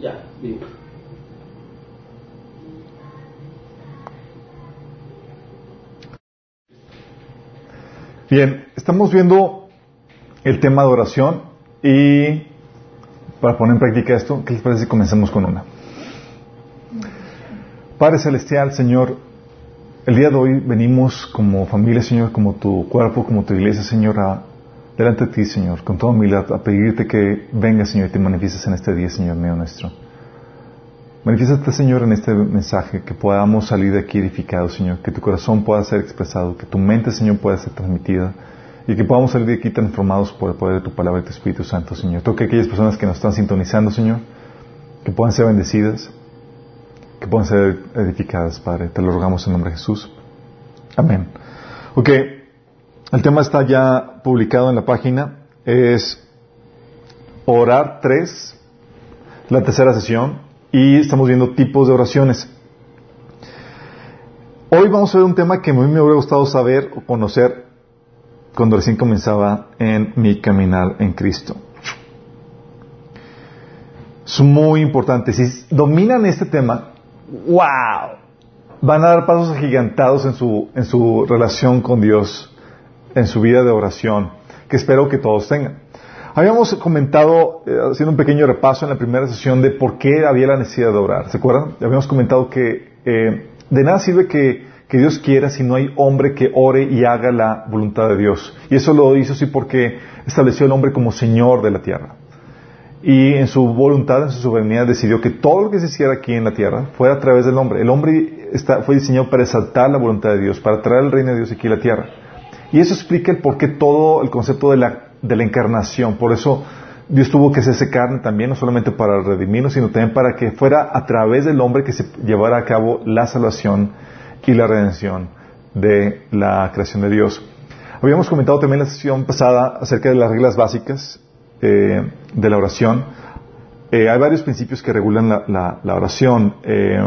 Ya, digo. Bien, estamos viendo el tema de oración y para poner en práctica esto, ¿qué les parece si comenzamos con una? Padre Celestial, Señor, el día de hoy venimos como familia, Señor, como tu cuerpo, como tu iglesia, Señor, a, delante de ti, Señor, con toda humildad, a pedirte que vengas, Señor, y te manifiestes en este día, Señor mío nuestro. Manifiéstate, Señor, en este mensaje, que podamos salir de aquí edificados, Señor, que tu corazón pueda ser expresado, que tu mente, Señor, pueda ser transmitida y que podamos salir de aquí transformados por el poder de tu palabra y tu Espíritu Santo, Señor. Toque a aquellas personas que nos están sintonizando, Señor, que puedan ser bendecidas, que puedan ser edificadas, Padre. Te lo rogamos en nombre de Jesús. Amén. Ok, el tema está ya publicado en la página. Es orar tres, la tercera sesión y estamos viendo tipos de oraciones. Hoy vamos a ver un tema que a mí me hubiera gustado saber o conocer cuando recién comenzaba en mi caminar en Cristo. Es muy importante. Si dominan este tema, wow, van a dar pasos agigantados en su, en su relación con Dios, en su vida de oración, que espero que todos tengan. Habíamos comentado, eh, haciendo un pequeño repaso en la primera sesión, de por qué había la necesidad de orar. ¿Se acuerdan? Habíamos comentado que eh, de nada sirve que, Dios quiera si no hay hombre que ore y haga la voluntad de Dios. Y eso lo hizo así porque estableció al hombre como Señor de la tierra. Y en su voluntad, en su soberanía, decidió que todo lo que se hiciera aquí en la tierra fuera a través del hombre. El hombre fue diseñado para exaltar la voluntad de Dios, para traer el reino de Dios aquí a la tierra. Y eso explica el por qué todo el concepto de la de la encarnación. Por eso Dios tuvo que hacerse carne también, no solamente para redimirnos, sino también para que fuera a través del hombre que se llevara a cabo la salvación y la redención de la creación de Dios. Habíamos comentado también la sesión pasada acerca de las reglas básicas eh, de la oración. Eh, hay varios principios que regulan la, la oración. Eh,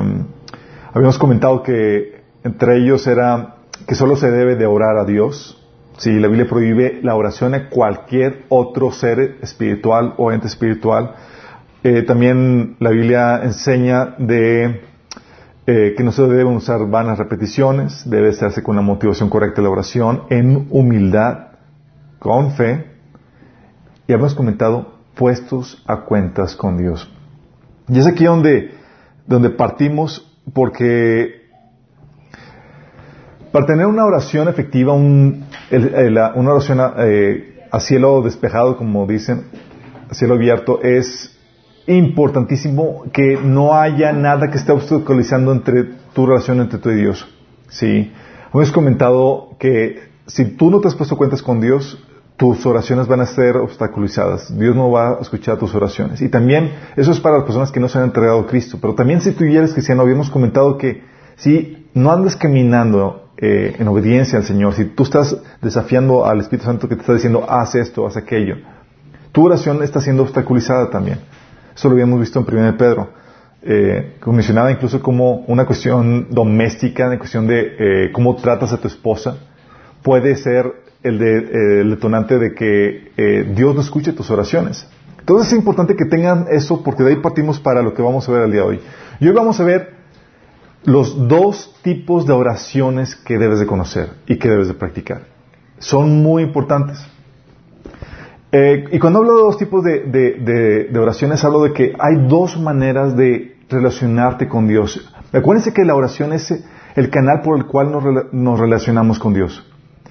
habíamos comentado que entre ellos era que solo se debe de orar a Dios, Sí, la Biblia prohíbe la oración a cualquier otro ser espiritual o ente espiritual. Eh, también la Biblia enseña de eh, que no se deben usar vanas repeticiones, debe hacerse con la motivación correcta la oración, en humildad, con fe. Y hemos comentado, puestos a cuentas con Dios. Y es aquí donde, donde partimos porque para tener una oración efectiva, un, una oración eh, a cielo despejado, como dicen, a cielo abierto, es importantísimo que no haya nada que esté obstaculizando entre tu relación entre tú y Dios. ¿Sí? Hemos comentado que si tú no te has puesto cuentas con Dios, tus oraciones van a ser obstaculizadas. Dios no va a escuchar tus oraciones. Y también, eso es para las personas que no se han entregado a Cristo. Pero también si tú ya cristiano, habíamos comentado que si no andas caminando eh, en obediencia al Señor, si tú estás desafiando al Espíritu Santo que te está diciendo, haz esto, haz aquello, tu oración está siendo obstaculizada también. Eso lo habíamos visto en 1 Pedro. Eh, incluso como una cuestión doméstica, una cuestión de eh, cómo tratas a tu esposa, puede ser el, de, eh, el detonante de que Dios no escuche tus oraciones. Entonces es importante que tengan eso porque de ahí partimos para lo que vamos a ver el día de hoy. Y hoy vamos a ver los dos tipos de oraciones que debes de conocer y que debes de practicar. Son muy importantes. Eh, y cuando hablo de dos tipos de, oraciones, hablo de que hay dos maneras de relacionarte con Dios. Acuérdense que la oración es el canal por el cual nos, relacionamos con Dios.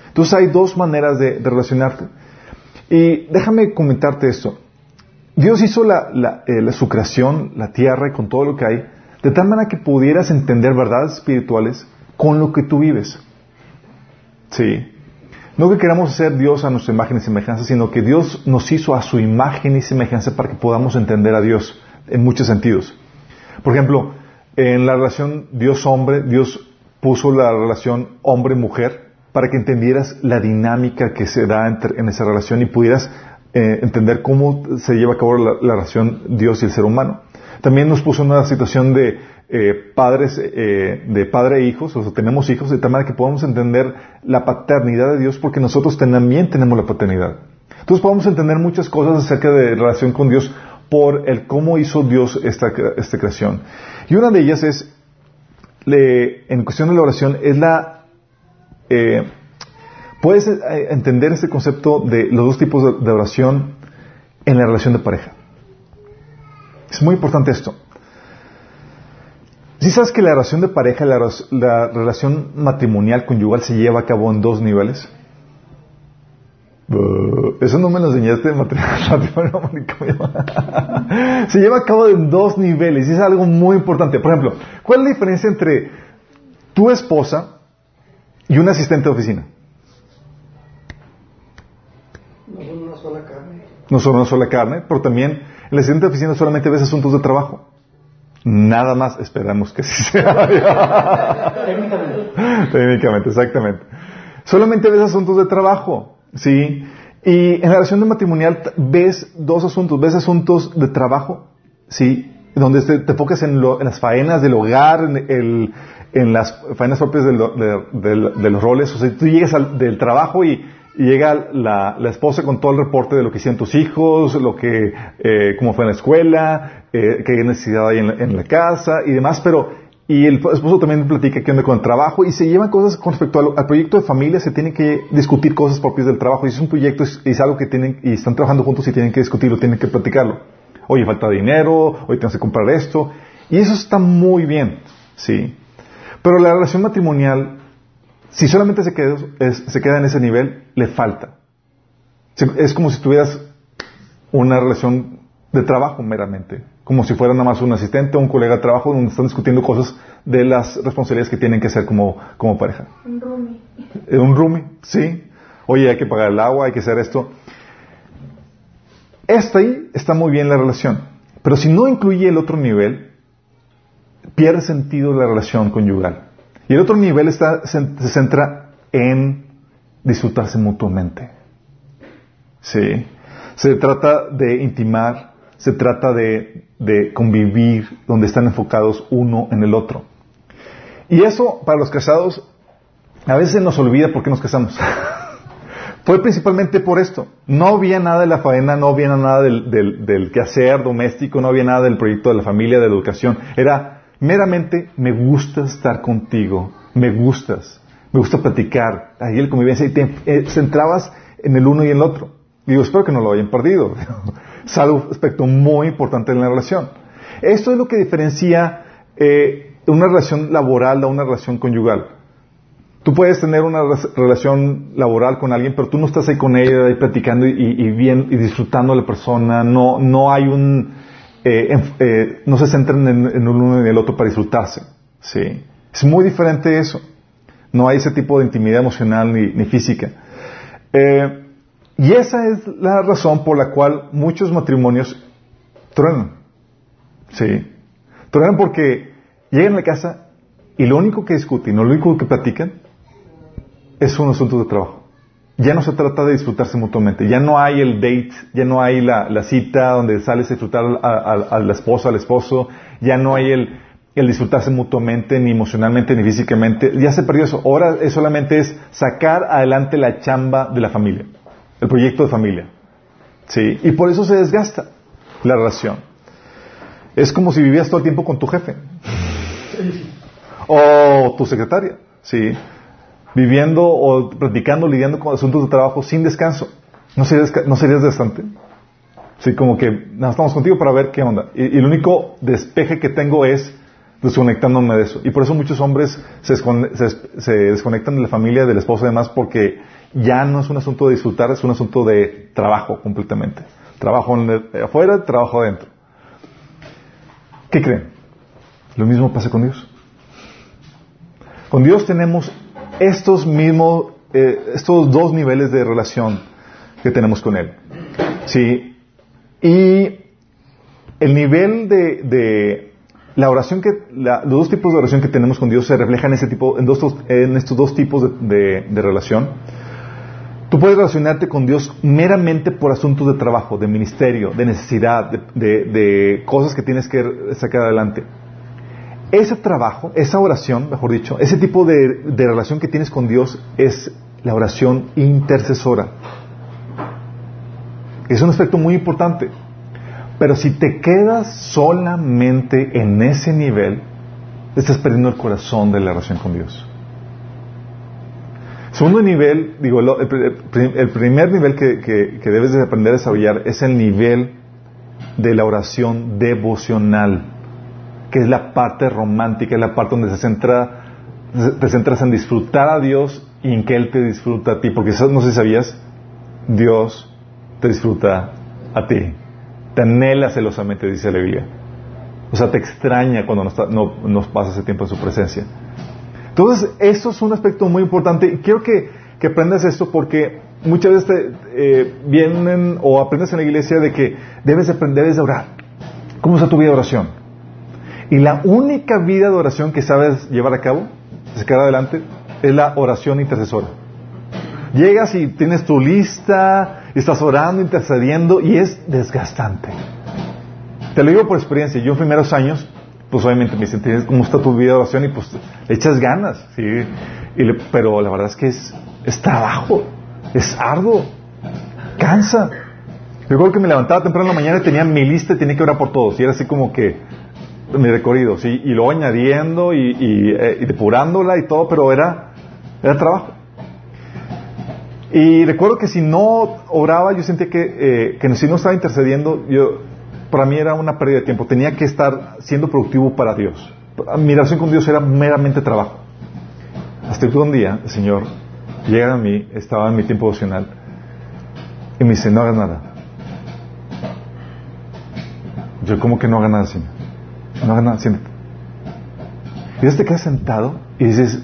Entonces hay dos maneras de, relacionarte. Y déjame comentarte esto. Dios hizo la, eh, su creación, la tierra y con todo lo que hay, de tal manera que pudieras entender verdades espirituales con lo que tú vives. Sí. No que queramos hacer Dios a nuestra imagen y semejanza, sino que Dios nos hizo a su imagen y semejanza para que podamos entender a Dios en muchos sentidos. Por ejemplo, en la relación Dios-hombre, Dios puso la relación hombre-mujer para que entendieras la dinámica que se da en esa relación y pudieras eh, entender cómo se lleva a cabo la relación Dios y el ser humano. También nos puso en una situación de eh, padres, eh, de padre e hijos, o sea, tenemos hijos, de tal manera que podamos entender la paternidad de Dios porque nosotros también tenemos la paternidad. Entonces podemos entender muchas cosas acerca de relación con Dios por el cómo hizo Dios esta, esta creación. Y una de ellas es, en cuestión de la oración, es la... Eh, puedes entender este concepto de los dos tipos de oración en la relación de pareja. Es muy importante esto. Si sabes que la relación de pareja, la, la, relación matrimonial conyugal se lleva a cabo en dos niveles? eso no me lo enseñaste en matrimonio. se lleva a cabo en dos niveles y es algo muy importante. Por ejemplo, ¿cuál es la diferencia entre tu esposa y un asistente de oficina? No son una sola carne. No son una sola carne, pero también el asistente de oficina solamente ves asuntos de trabajo. Nada más esperamos que sí sea. Técnicamente. Técnicamente, exactamente. Solamente ves asuntos de trabajo, ¿sí? Y en la relación de matrimonial ves dos asuntos. Ves asuntos de trabajo, ¿sí? Donde te, te enfocas en, las faenas del hogar, en, en las faenas propias de, de, los roles. O sea, tú llegas al, del trabajo y llega la, la, esposa con todo el reporte de lo que hicieron tus hijos, lo que, eh, cómo fue en la escuela, eh, qué necesidad hay en la, casa y demás, pero, y el esposo también platica qué onda con el trabajo y se llevan cosas con respecto al, proyecto de familia, se tienen que discutir cosas propias del trabajo y es un proyecto, es, es, algo que tienen, y están trabajando juntos y tienen que discutirlo, tienen que platicarlo. Oye, falta dinero, hoy tienes que comprar esto, y eso está muy bien, sí. Pero la relación matrimonial si solamente se queda, se queda en ese nivel, le falta. Es como si tuvieras una relación de trabajo meramente, como si fuera nada más un asistente o un colega de trabajo donde están discutiendo cosas de las responsabilidades que tienen que hacer como, como pareja. Un roomie. Eh, un roomie, sí. Oye, hay que pagar el agua, hay que hacer esto. Esta ahí está muy bien la relación, pero si no incluye el otro nivel, pierde sentido la relación conyugal. Y el otro nivel se, centra en disfrutarse mutuamente. Sí. Se trata de intimar, se trata de, de convivir, donde están enfocados uno en el otro. Y eso, para los casados, a veces nos olvida por qué nos casamos. Fue principalmente por esto. No había nada de la faena, no había nada del, del, del, quehacer doméstico, no había nada del proyecto de la familia, de la educación. Era meramente me gusta estar contigo, me gustas, me gusta platicar, ahí el convivencia y te eh, centrabas en el uno y el otro. Digo, espero que no lo hayan perdido. es algo aspecto muy importante en la relación. Esto es lo que diferencia eh, una relación laboral a una relación conyugal. Tú puedes tener una relación laboral con alguien, pero tú no estás ahí con ella, ahí platicando y, y y disfrutando a la persona. No, no hay un, eh, eh, no se centran en, el uno y en el otro para disfrutarse. ¿sí? Es muy diferente eso. No hay ese tipo de intimidad emocional ni, física. Eh, y esa es la razón por la cual muchos matrimonios truenan. ¿Sí? Truenan porque llegan a la casa y lo único que discuten, lo único que platican es un asunto de trabajo ya no se trata de disfrutarse mutuamente, ya no hay el date, ya no hay la, cita donde sales a disfrutar a, la esposa, al esposo, ya no hay el, disfrutarse mutuamente, ni emocionalmente, ni físicamente, ya se perdió eso. Ahora es solamente es sacar adelante la chamba de la familia, el proyecto de familia. ¿Sí? Y por eso se desgasta la relación. Es como si vivías todo el tiempo con tu jefe. O tu secretaria. ¿Sí? Viviendo o practicando, lidiando con asuntos de trabajo sin descanso. ¿No serías, no serías? Sí, como que estamos contigo para ver qué onda. Y, el único despeje que tengo es desconectándome de eso. Y por eso muchos hombres se, se, desconectan de la familia, del esposo y demás, porque ya no es un asunto de disfrutar, es un asunto de trabajo completamente. Trabajo afuera, trabajo adentro. ¿Qué creen? Lo mismo pasa con Dios. Con Dios tenemos estos mismos, eh, estos dos niveles de relación que tenemos con Él. ¿Sí? Y el nivel de, la oración que, los dos tipos de oración que tenemos con Dios se reflejan en, ese tipo, en, dos, en estos dos tipos de, relación. Tú puedes relacionarte con Dios meramente por asuntos de trabajo, de ministerio, de necesidad, de, de cosas que tienes que sacar adelante ese trabajo, esa oración, mejor dicho, ese tipo de, relación que tienes con Dios es la oración intercesora. Es un aspecto muy importante. Pero si te quedas solamente en ese nivel, estás perdiendo el corazón de la relación con Dios. Segundo nivel, digo, el, primer nivel que, que, debes de aprender a desarrollar es el nivel de la oración devocional, que es la parte romántica, es la parte donde se centra, te centras en disfrutar a Dios y en que Él te disfruta a ti, porque eso no sé si sabías, Dios te disfruta a ti, te anhela celosamente, dice la Biblia. O sea, te extraña cuando no, no, no pasas ese tiempo en su presencia. Entonces, eso es un aspecto muy importante. Y quiero que, aprendas esto porque muchas veces eh, vienen o aprendes en la iglesia de que debes a orar. ¿Cómo está tu vida de oración? Y la única vida de oración que sabes llevar a cabo, sacar adelante, es la oración intercesora. Llegas y tienes tu lista, y estás orando, intercediendo, y es desgastante. Te lo digo por experiencia. Yo en primeros años pues obviamente me dicen, ¿cómo está tu vida de oración? Y pues le echas ganas, ¿sí? pero la verdad es que es, es trabajo, es arduo, cansa. Yo recuerdo que me levantaba temprano en la mañana y tenía mi lista y tenía que orar por todos. Y era así como que mi recorrido, ¿sí? Y luego añadiendo y, y, eh, depurándola y todo, pero era, era trabajo. Y recuerdo que si no oraba, yo sentía que, eh, que si no estaba intercediendo, yo para mí era una pérdida de tiempo. Tenía que estar siendo productivo para Dios. Mi relación con Dios era meramente trabajo. Hasta que un día el Señor llega a mí, estaba en mi tiempo devocional, y me dice, no hagas nada. Yo, ¿cómo que no hagas nada, Señor? No hagas nada, siéntate. Y Dios te quedas sentado y dices,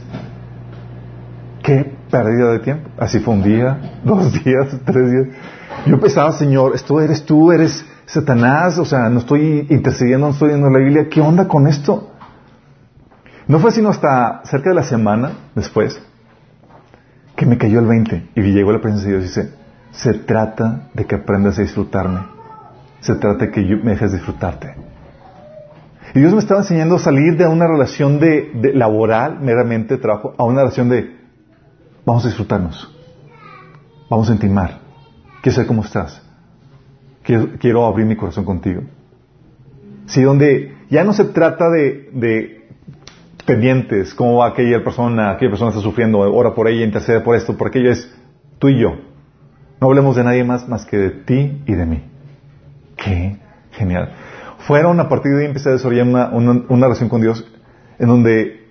qué pérdida de tiempo. Así fue un día, dos días, tres días. Yo pensaba, Señor, esto eres tú, eres Satanás, o sea, no estoy intercediendo, no estoy viendo la Biblia, ¿qué onda con esto? No fue sino hasta cerca de la semana después que me cayó el 20 y llegó la presencia de Dios y dice, se trata de que aprendas a disfrutarme, se trata de que yo me dejes disfrutarte. Y Dios me estaba enseñando a salir de una relación de, laboral, meramente trabajo, a una relación de vamos a disfrutarnos, vamos a intimar, quiero saber cómo estás, quiero, abrir mi corazón contigo. Sí, donde ya no se trata de, pendientes, cómo va aquella persona, aquella persona está sufriendo, ora por ella, intercede por esto, porque ella es tú y yo. No hablemos de nadie más más que de ti y de mí. Qué genial. Fueron a partir de ahí empecé a desarrollar una, una relación con Dios en donde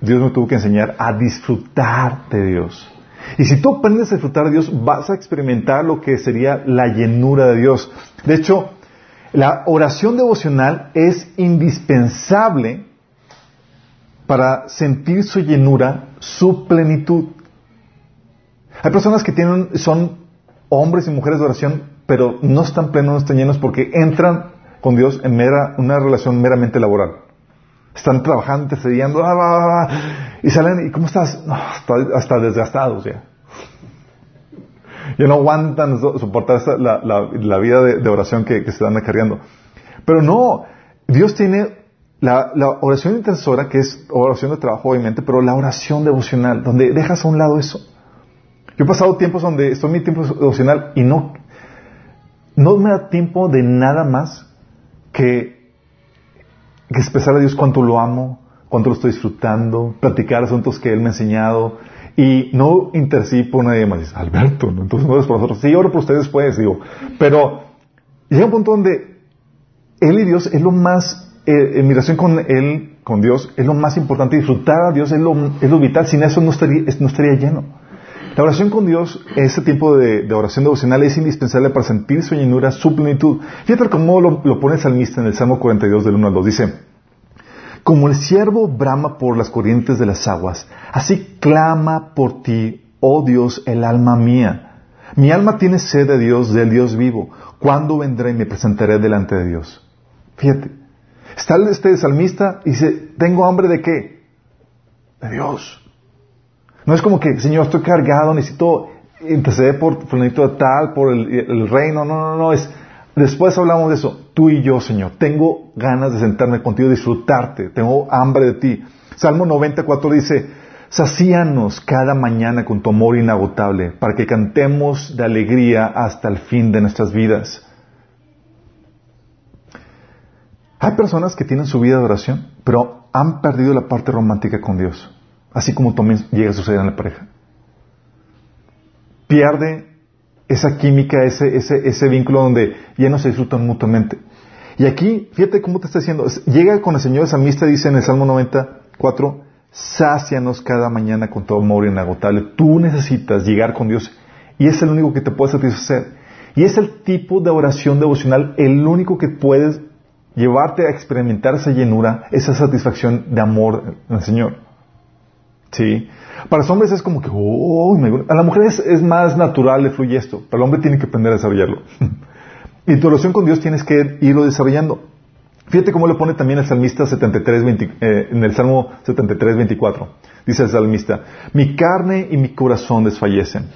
Dios me tuvo que enseñar a disfrutar de Dios. Y si tú aprendes a disfrutar de Dios, vas a experimentar lo que sería la llenura de Dios. De hecho, la oración devocional es indispensable para sentir su llenura, su plenitud. Hay personas que tienen, son hombres y mujeres de oración, pero no están plenos, no están llenos porque entran con Dios en mera, una relación meramente laboral. Están trabajando, intercediendo, ah, y salen, ¿y cómo estás? hasta, desgastados ya. Ya no aguantan soportar la, vida de, oración que, se están acarreando. Pero no, Dios tiene la, oración intercesora, que es oración de trabajo, obviamente, pero la oración devocional, donde dejas a un lado eso. Yo he pasado tiempos donde estoy en mi tiempo devocional y no, no me da tiempo de nada más que expresar a Dios cuánto lo amo, cuánto lo estoy disfrutando, platicar asuntos que Él me ha enseñado y no intercedí por nadie más. Alberto, entonces no eres por nosotros. Sí, oro por ustedes después, digo. Pero llega un punto donde Él y Dios es lo más, eh, en mi relación con Él, con Dios, es lo más importante. Disfrutar a Dios es lo, es lo vital. Sin eso no estaría, no estaría lleno. La oración con Dios, ese tiempo de, oración devocional es indispensable para sentir su llenura, su plenitud. Fíjate cómo lo, lo pone el salmista en el Salmo 42 del 1 al 2. Dice, como el siervo brama por las corrientes de las aguas, así clama por ti, oh Dios, el alma mía. Mi alma tiene sed de Dios, del Dios vivo. ¿Cuándo vendré y me presentaré delante de Dios? Fíjate. Está este salmista y dice, ¿tengo hambre de qué? De Dios. No es como que, Señor, estoy cargado, necesito interceder por fulanito de tal, por el, reino. No, no, no. Es, después hablamos de eso. Tú y yo, Señor. Tengo ganas de sentarme contigo, disfrutarte. Tengo hambre de ti. Salmo 94 dice, Sacíanos cada mañana con tu amor inagotable, para que cantemos de alegría hasta el fin de nuestras vidas. Hay personas que tienen su vida de oración, pero han perdido la parte romántica con Dios, así como también llega a suceder en la pareja. Pierde esa química, ese, ese, ese vínculo donde ya no se disfrutan mutuamente. Y aquí, fíjate cómo te está diciendo, llega con el Señor salmista, dice en el Salmo 94, sácianos cada mañana con todo amor inagotable. Tú necesitas llegar con Dios y es el único que te puede satisfacer. Y es el tipo de oración devocional, el único que puedes llevarte a experimentar esa llenura, esa satisfacción de amor en el Señor. ¿Sí? Para los hombres es como que, oh, a la mujer es, más natural, le fluye esto, pero el hombre tiene que aprender a desarrollarlo. y tu relación con Dios tienes que irlo desarrollando. Fíjate cómo le pone también el salmista 73, eh, en el Salmo 73, 24. Dice el salmista, mi carne y mi corazón desfallecen,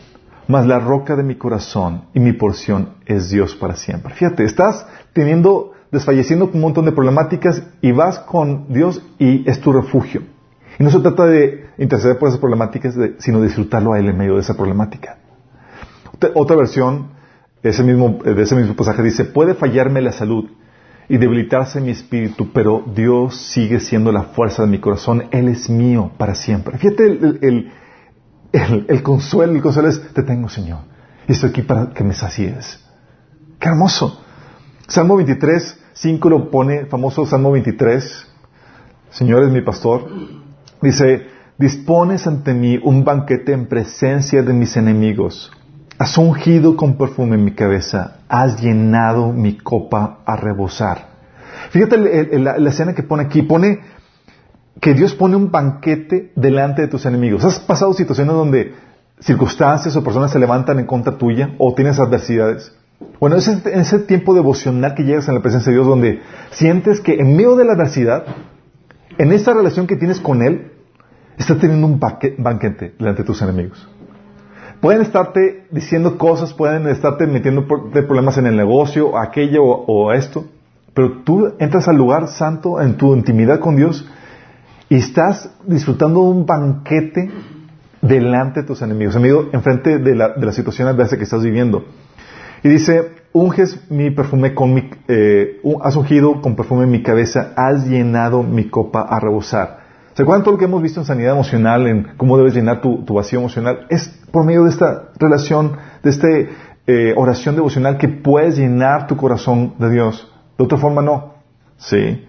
mas la roca de mi corazón y mi porción es Dios para siempre. Fíjate, estás teniendo, desfalleciendo un montón de problemáticas y vas con Dios y es tu refugio. Y no se trata de interceder por esas problemáticas, sino disfrutarlo a Él en medio de esa problemática. Otra versión ese mismo, de ese mismo pasaje dice, puede fallarme la salud y debilitarse mi espíritu, pero Dios sigue siendo la fuerza de mi corazón, Él es mío para siempre. Fíjate el, el, consuelo, el consuelo es, te tengo Señor, y estoy aquí para que me sacies. Qué hermoso. Salmo 23, 5 lo pone, famoso Salmo 23, Señor es mi pastor, dice, dispones ante mí un banquete en presencia de mis enemigos. Has ungido con perfume mi cabeza, has llenado mi copa a rebosar. Fíjate la, escena que pone aquí, pone que Dios pone un banquete delante de tus enemigos. ¿Has pasado situaciones donde circunstancias o personas se levantan en contra tuya o tienes adversidades? Bueno, es ese tiempo devocional que llegas en la presencia de Dios donde sientes que en medio de la adversidad, en esa relación que tienes con Él, estás teniendo un banquete delante de tus enemigos. Pueden estarte diciendo cosas, pueden estarte metiendo problemas en el negocio, aquello o, esto, pero tú entras al lugar santo en tu intimidad con Dios y estás disfrutando de un banquete delante de tus enemigos, amigo, enfrente de la, de la situación adversa que estás viviendo. Y dice, unges mi perfume con mi, eh, has ungido con perfume mi cabeza, has llenado mi copa a rebosar. ¿Se acuerdan todo lo que hemos visto en sanidad emocional, en cómo debes llenar tu, vacío emocional? Es por medio de esta relación, de esta eh, oración devocional que puedes llenar tu corazón de Dios. De otra forma no. Sí.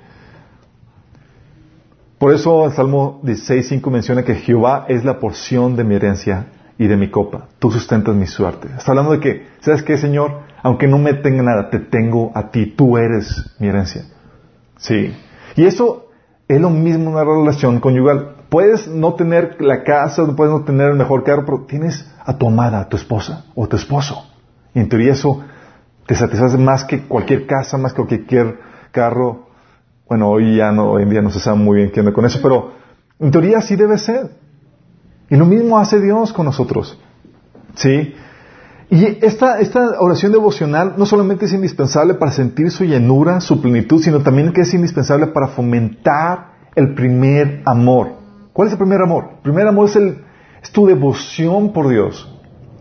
Por eso el Salmo 16.5 menciona que Jehová es la porción de mi herencia y de mi copa. Tú sustentas mi suerte. Está hablando de que, ¿sabes qué, Señor? Aunque no me tenga nada, te tengo a ti. Tú eres mi herencia. Sí. Y eso es lo mismo una relación conyugal. Puedes no tener la casa, puedes no tener el mejor carro, pero tienes a tu amada, a tu esposa o a tu esposo. Y en teoría eso te satisface más que cualquier casa, más que cualquier carro. Bueno, hoy ya no, hoy en día no se sabe muy bien qué onda con eso, pero en teoría así debe ser. Y lo mismo hace Dios con nosotros. ¿Sí? Y esta, esta oración devocional no solamente es indispensable para sentir su llenura, su plenitud, sino también que es indispensable para fomentar el primer amor. ¿Cuál es el primer amor? El primer amor es, el, es tu devoción por Dios.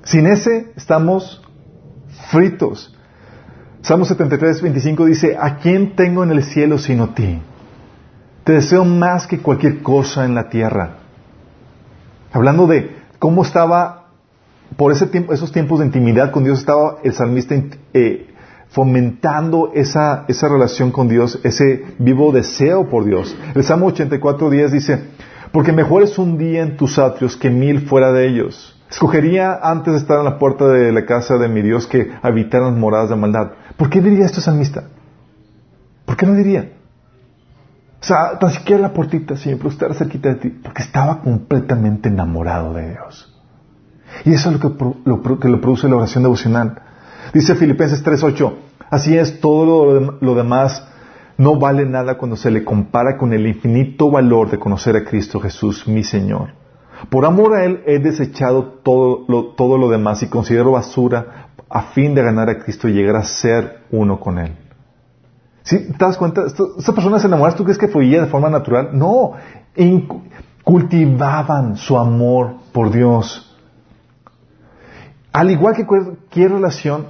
Sin ese estamos fritos. Salmo 73, 25 dice, ¿a quién tengo en el cielo sino ti? Te deseo más que cualquier cosa en la tierra. Hablando de cómo estaba por esos tiempos de intimidad con Dios estaba el salmista eh, fomentando esa, relación con Dios, ese vivo deseo por Dios. El Salmo 84, 10 dice, porque mejor es un día en tus atrios que mil fuera de ellos. Escogería antes de estar en la puerta de la casa de mi Dios que habitar las moradas de maldad. ¿Por qué diría esto salmista? ¿Por qué no diría? O sea, tan siquiera la puertita, siempre estar cerquita de ti, porque estaba completamente enamorado de Dios. Y eso es lo que lo, lo produce la oración devocional. Dice Filipenses 3.8, así es, todo lo, demás no vale nada cuando se le compara con el infinito valor de conocer a Cristo Jesús, mi Señor. Por amor a Él he desechado todo lo, todo lo demás y considero basura a fin de ganar a Cristo y llegar a ser uno con Él. ¿Sí? ¿Te das cuenta? Estas personas se enamoraron, ¿tú crees que fluía de forma natural? No, cultivaban su amor por Dios. Al igual que cualquier relación,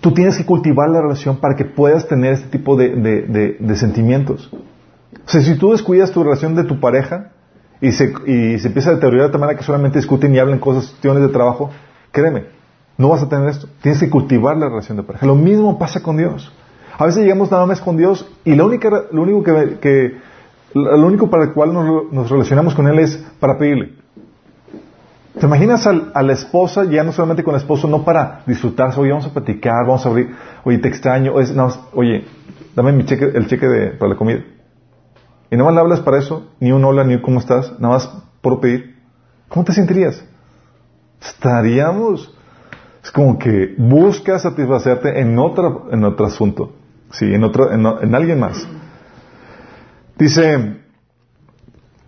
Tú tienes que cultivar la relación para que puedas tener este tipo de, sentimientos. O sea, si tú descuidas tu relación de tu pareja y se, empieza a deteriorar de tal manera que solamente discuten y hablan cosas, cuestiones de trabajo, créeme, no vas a tener esto. Tienes que cultivar la relación de pareja. Lo mismo pasa con Dios. A veces llegamos nada más con Dios y lo único para el cual nos, relacionamos con Él es para pedirle. ¿Te imaginas a, la esposa ya no solamente con el esposo, no para disfrutarse, oye, vamos a platicar, vamos a abrir, oye, te extraño, es, no, oye, dame mi cheque, el cheque de, para la comida. Y no más le hablas para eso, ni un hola, ni un cómo estás, nada más por pedir. ¿Cómo te sentirías? Estaríamos, es como que buscas satisfacerte en otro, en otro asunto, sí, en otro, en alguien más. Dice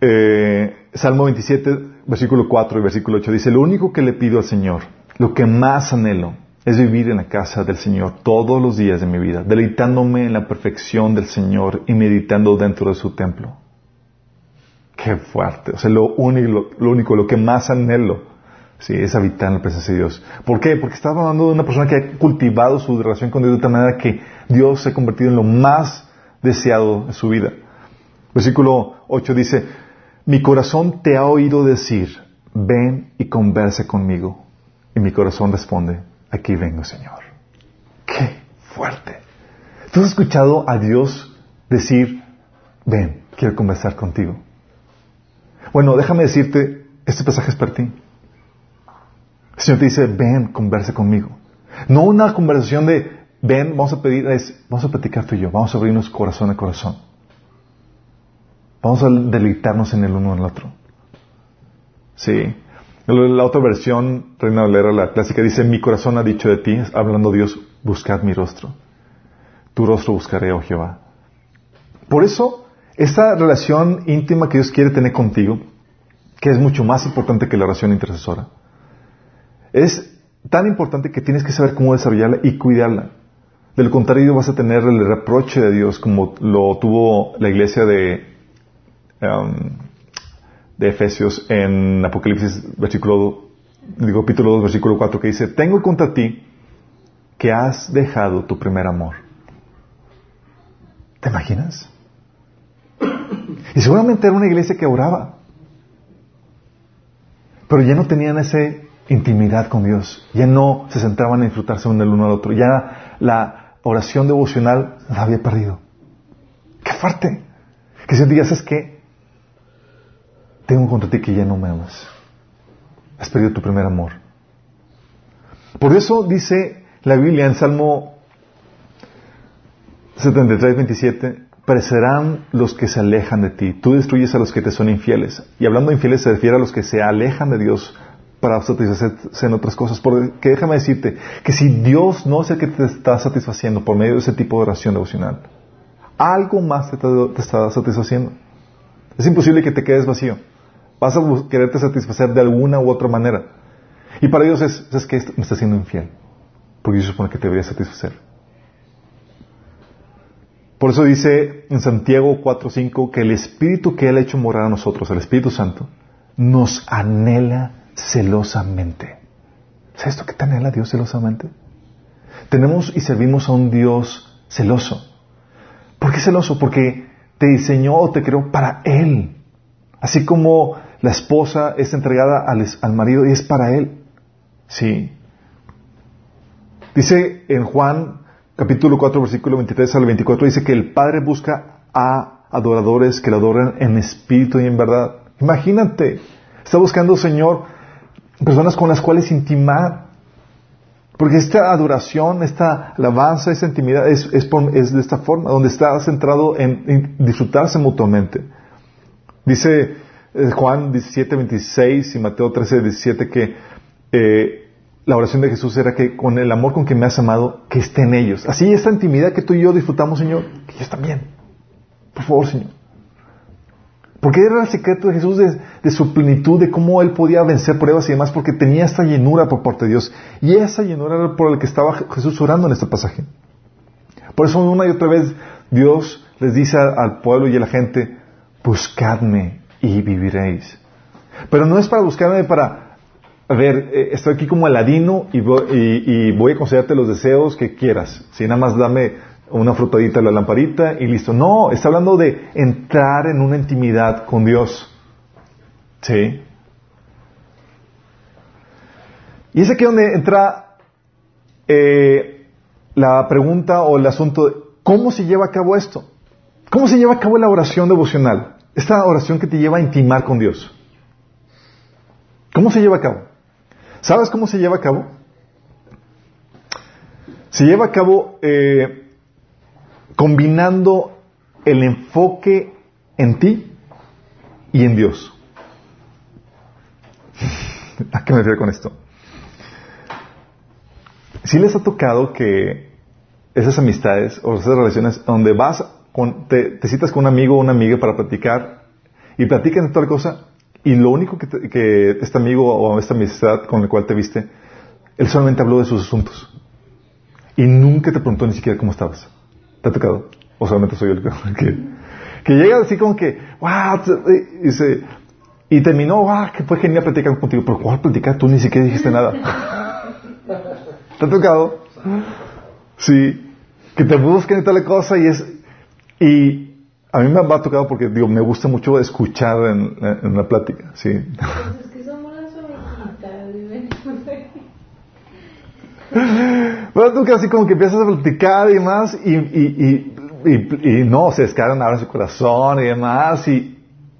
eh, Salmo 27, versículo 4 y versículo 8, dice, lo único que le pido al Señor, lo que más anhelo, es vivir en la casa del Señor todos los días de mi vida, deleitándome en la perfección del Señor y meditando dentro de su templo. Qué fuerte. O sea, lo único, lo, único, lo que más anhelo, sí, es habitar en la presencia de Dios. ¿Por qué? Porque estaba hablando de una persona que ha cultivado su relación con Dios de tal manera que Dios se ha convertido en lo más deseado en su vida. Versículo 8 dice, mi corazón te ha oído decir, ven y converse conmigo. Y mi corazón responde, aquí vengo, Señor. ¡Qué fuerte! ¿Tú has escuchado a Dios decir, ven, quiero conversar contigo? Bueno, déjame decirte, este pasaje es para ti. El Señor te dice, ven, converse conmigo. No una conversación de, ven, vamos a pedir, es, vamos a platicar tú y yo, vamos a abrirnos corazón a corazón. Vamos a deleitarnos en el uno el otro. Sí. La otra versión, Reina Valera, la clásica, dice, mi corazón ha dicho de ti, hablando Dios, buscad mi rostro. Tu rostro buscaré, oh Jehová. Por eso, esta relación íntima que Dios quiere tener contigo, que es mucho más importante que la oración intercesora, es tan importante que tienes que saber cómo desarrollarla y cuidarla. De lo contrario, vas a tener el reproche de Dios como lo tuvo la iglesia de Um, de Efesios en Apocalipsis versículo, digo, capítulo 2, versículo 4, que dice, tengo contra ti que has dejado tu primer amor. ¿Te imaginas? Y seguramente era una iglesia que oraba, pero ya no tenían esa intimidad con Dios, ya no se centraban en disfrutarse uno del uno al otro, ya la oración devocional la había perdido. ¡Qué fuerte! Que si digas es que tengo contra ti que ya no me amas. Has perdido tu primer amor. Por eso dice la Biblia en Salmo 73, 27, perecerán los que se alejan de ti. Tú destruyes a los que te son infieles. Y hablando de infieles se refiere a los que se alejan de Dios para satisfacerse en otras cosas. Porque déjame decirte que si Dios no es el que te está satisfaciendo por medio de ese tipo de oración devocional, algo más te, te está satisfaciendo. Es imposible que te quedes vacío. Vas a quererte satisfacer de alguna u otra manera. Y para Dios es, es que me está siendo infiel. Porque Dios supone que te debería satisfacer. Por eso dice en Santiago 4.5 que el Espíritu que Él ha hecho morar a nosotros, el Espíritu Santo, nos anhela celosamente. ¿Sabes esto que te anhela Dios celosamente? Tenemos y servimos a un Dios celoso. ¿Por qué celoso? Porque te diseñó o te creó para Él. Así como la esposa es entregada al, marido y es para él. Sí. Dice en Juan capítulo 4 versículo 23 al 24, dice que el Padre busca a adoradores que lo adoren en espíritu y en verdad. Imagínate, está buscando, Señor, personas con las cuales intimar. Porque esta adoración, esta alabanza, esta intimidad es, es, de esta forma, donde está centrado en, en disfrutarse mutuamente. Dice eh, Juan 17, 26 y Mateo 13, 17 que eh, la oración de Jesús era que con el amor con que me has amado, que esté en ellos. Así esta intimidad que tú y yo disfrutamos, Señor, que ellos también. Por favor, Señor. Porque era el secreto de Jesús de, su plenitud, de cómo Él podía vencer pruebas y demás, porque tenía esta llenura por parte de Dios. Y esa llenura era por la que estaba Jesús orando en este pasaje. Por eso una y otra vez Dios les dice al pueblo y a la gente, buscadme y viviréis. Pero no es para buscarme para a ver, eh, estoy aquí como Aladino y voy, a concederte los deseos que quieras. Si nada más dame una frutadita la lamparita y listo. No, está hablando de entrar en una intimidad con Dios. ¿Sí? Y es aquí donde entra eh, la pregunta o el asunto de cómo se lleva a cabo esto. ¿Cómo se lleva a cabo la oración devocional? Esta oración que te lleva a intimar con Dios. ¿Cómo se lleva a cabo? ¿Sabes cómo se lleva a cabo? Se lleva a cabo eh, combinando el enfoque en ti y en Dios. ¿A qué me refiero con esto? Si les ha tocado que esas amistades o esas relaciones donde vas con, te, citas con un amigo o una amiga para platicar y platican de tal cosa y lo único que, que, este amigo o esta amistad con el cual te viste, él solamente habló de sus asuntos. Y nunca te preguntó ni siquiera cómo estabas. ¿Te ha tocado? O solamente soy el que, que llega así como que, wow, y, y terminó, wow, que fue genial platicar contigo. Pero ¿cuál platicar? Tú ni siquiera dijiste nada. ¿Te ha tocado? Sí. Que te busquen y tal cosa y es, y a mí me ha tocado porque, digo, me gusta mucho escuchar en, en la plática, sí. Pues es que somos las Bueno, tú que así como que empiezas a platicar y demás, y, y, y, y, no, se descargan ahora su corazón y demás, y,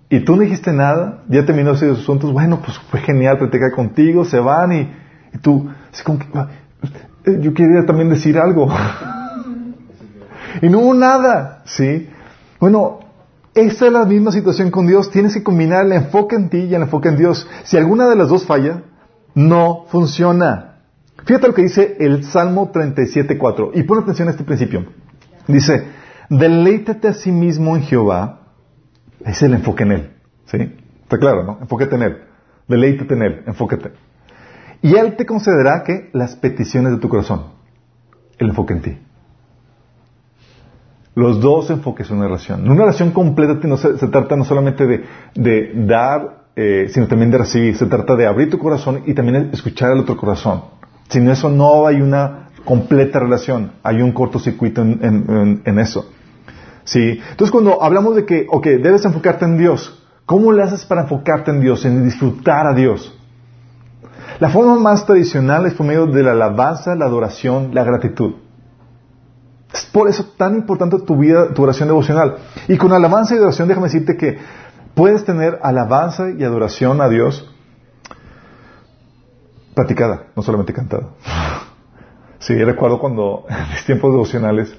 y tú no dijiste nada, ya terminó esos asuntos, bueno, pues fue genial platicar contigo, se van y, y tú, así como que, ah, yo quería también decir algo. y no hubo nada, ¿sí? Bueno, esta es la misma situación con Dios. Tienes que combinar el enfoque en ti y el enfoque en Dios. Si alguna de las dos falla, no funciona. Fíjate lo que dice el Salmo 37.4. Y pon atención a este principio. Dice, deleítate a sí mismo en Jehová. Es el enfoque en Él. ¿Sí? Está claro, ¿no? Enfóquete en Él. Deleítate en Él. Enfóquete. Y Él te concederá que las peticiones de tu corazón. El enfoque en ti. Los dos enfoques en una relación. Una relación completa se, trata no solamente de, dar, eh, sino también de recibir. Se trata de abrir tu corazón y también escuchar al otro corazón. Sin eso no hay una completa relación. Hay un cortocircuito en, en, eso. ¿Sí? Entonces cuando hablamos de que, ok, debes enfocarte en Dios, ¿cómo le haces para enfocarte en Dios, en disfrutar a Dios? La forma más tradicional es por medio de la alabanza, la adoración, la gratitud. Es por eso tan importante tu vida, tu oración devocional. Y con alabanza y adoración, déjame decirte que puedes tener alabanza y adoración a Dios platicada, no solamente cantada. Sí, recuerdo cuando en mis tiempos devocionales,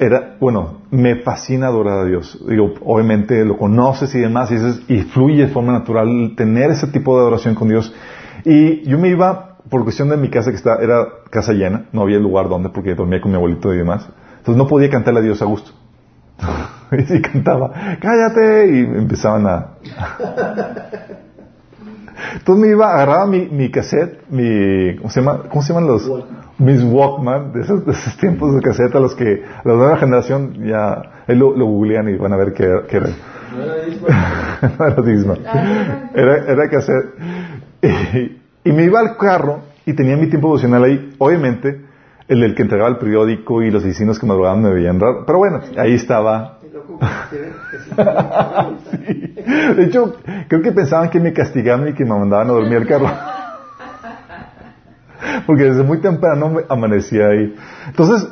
era, bueno, me fascina adorar a Dios. Digo, obviamente lo conoces y demás, y, y fluye de forma natural tener ese tipo de adoración con Dios. Y yo me iba por cuestión de mi casa que está, era casa llena, no había lugar donde porque dormía con mi abuelito y demás. Entonces no podía cantarle a Dios a gusto. y si cantaba, cállate, y empezaban a... Entonces me iba, agarraba mi, mi cassette, mi, ¿cómo se llama? ¿Cómo se llaman los? Mis Walkman, de esos, de esos, tiempos de cassette a los que la nueva generación ya, ahí lo, lo googlean y van a ver qué, qué era. No era Disma. no era Era, era cassette. Y me iba al carro y tenía mi tiempo devocional ahí. Obviamente, el del que entregaba el periódico y los vecinos que madrugaban me veían raro. Pero bueno, ahí estaba. De hecho, creo que pensaban que me castigaban y que me mandaban a dormir al carro. Porque desde muy temprano me amanecía ahí. Entonces,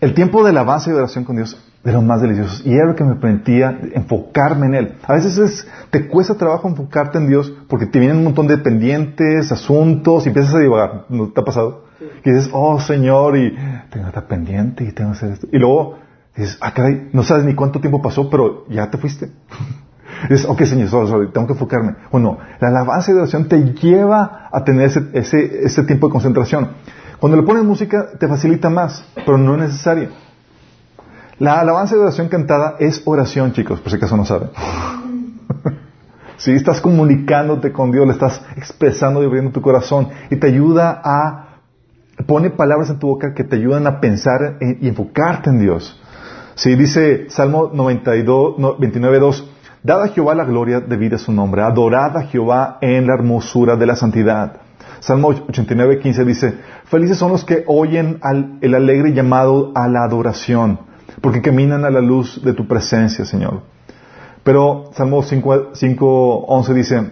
el tiempo de alabanza y oración con Dios de los más deliciosos. Y era lo que me permitía enfocarme en Él. A veces es, te cuesta trabajo enfocarte en Dios porque te vienen un montón de pendientes, asuntos y empiezas a divagar. ¿No te ha pasado? Y dices, oh Señor, y tengo esta pendiente y tengo que hacer esto. Y luego dices, ah, caray, no sabes ni cuánto tiempo pasó, pero ya te fuiste. y dices, ok, Señor, solo, tengo que enfocarme. Bueno, la alabanza y la oración te lleva a tener ese, ese, ese tiempo de concentración. Cuando le pones música te facilita más, pero no es necesario. La alabanza de oración cantada es oración, chicos, por si acaso no saben. si estás comunicándote con Dios, le estás expresando y abriendo tu corazón y te ayuda a pone palabras en tu boca que te ayudan a pensar y enfocarte en Dios. Sí, dice Salmo 92, 29, 2, Dad a Jehová la gloria debida a su nombre. Adorad a Jehová en la hermosura de la santidad. Salmo 89, 15 dice, felices son los que oyen el alegre llamado a la adoración, porque caminan a la luz de tu presencia, Señor. Pero Salmo 5, 5 11 dice,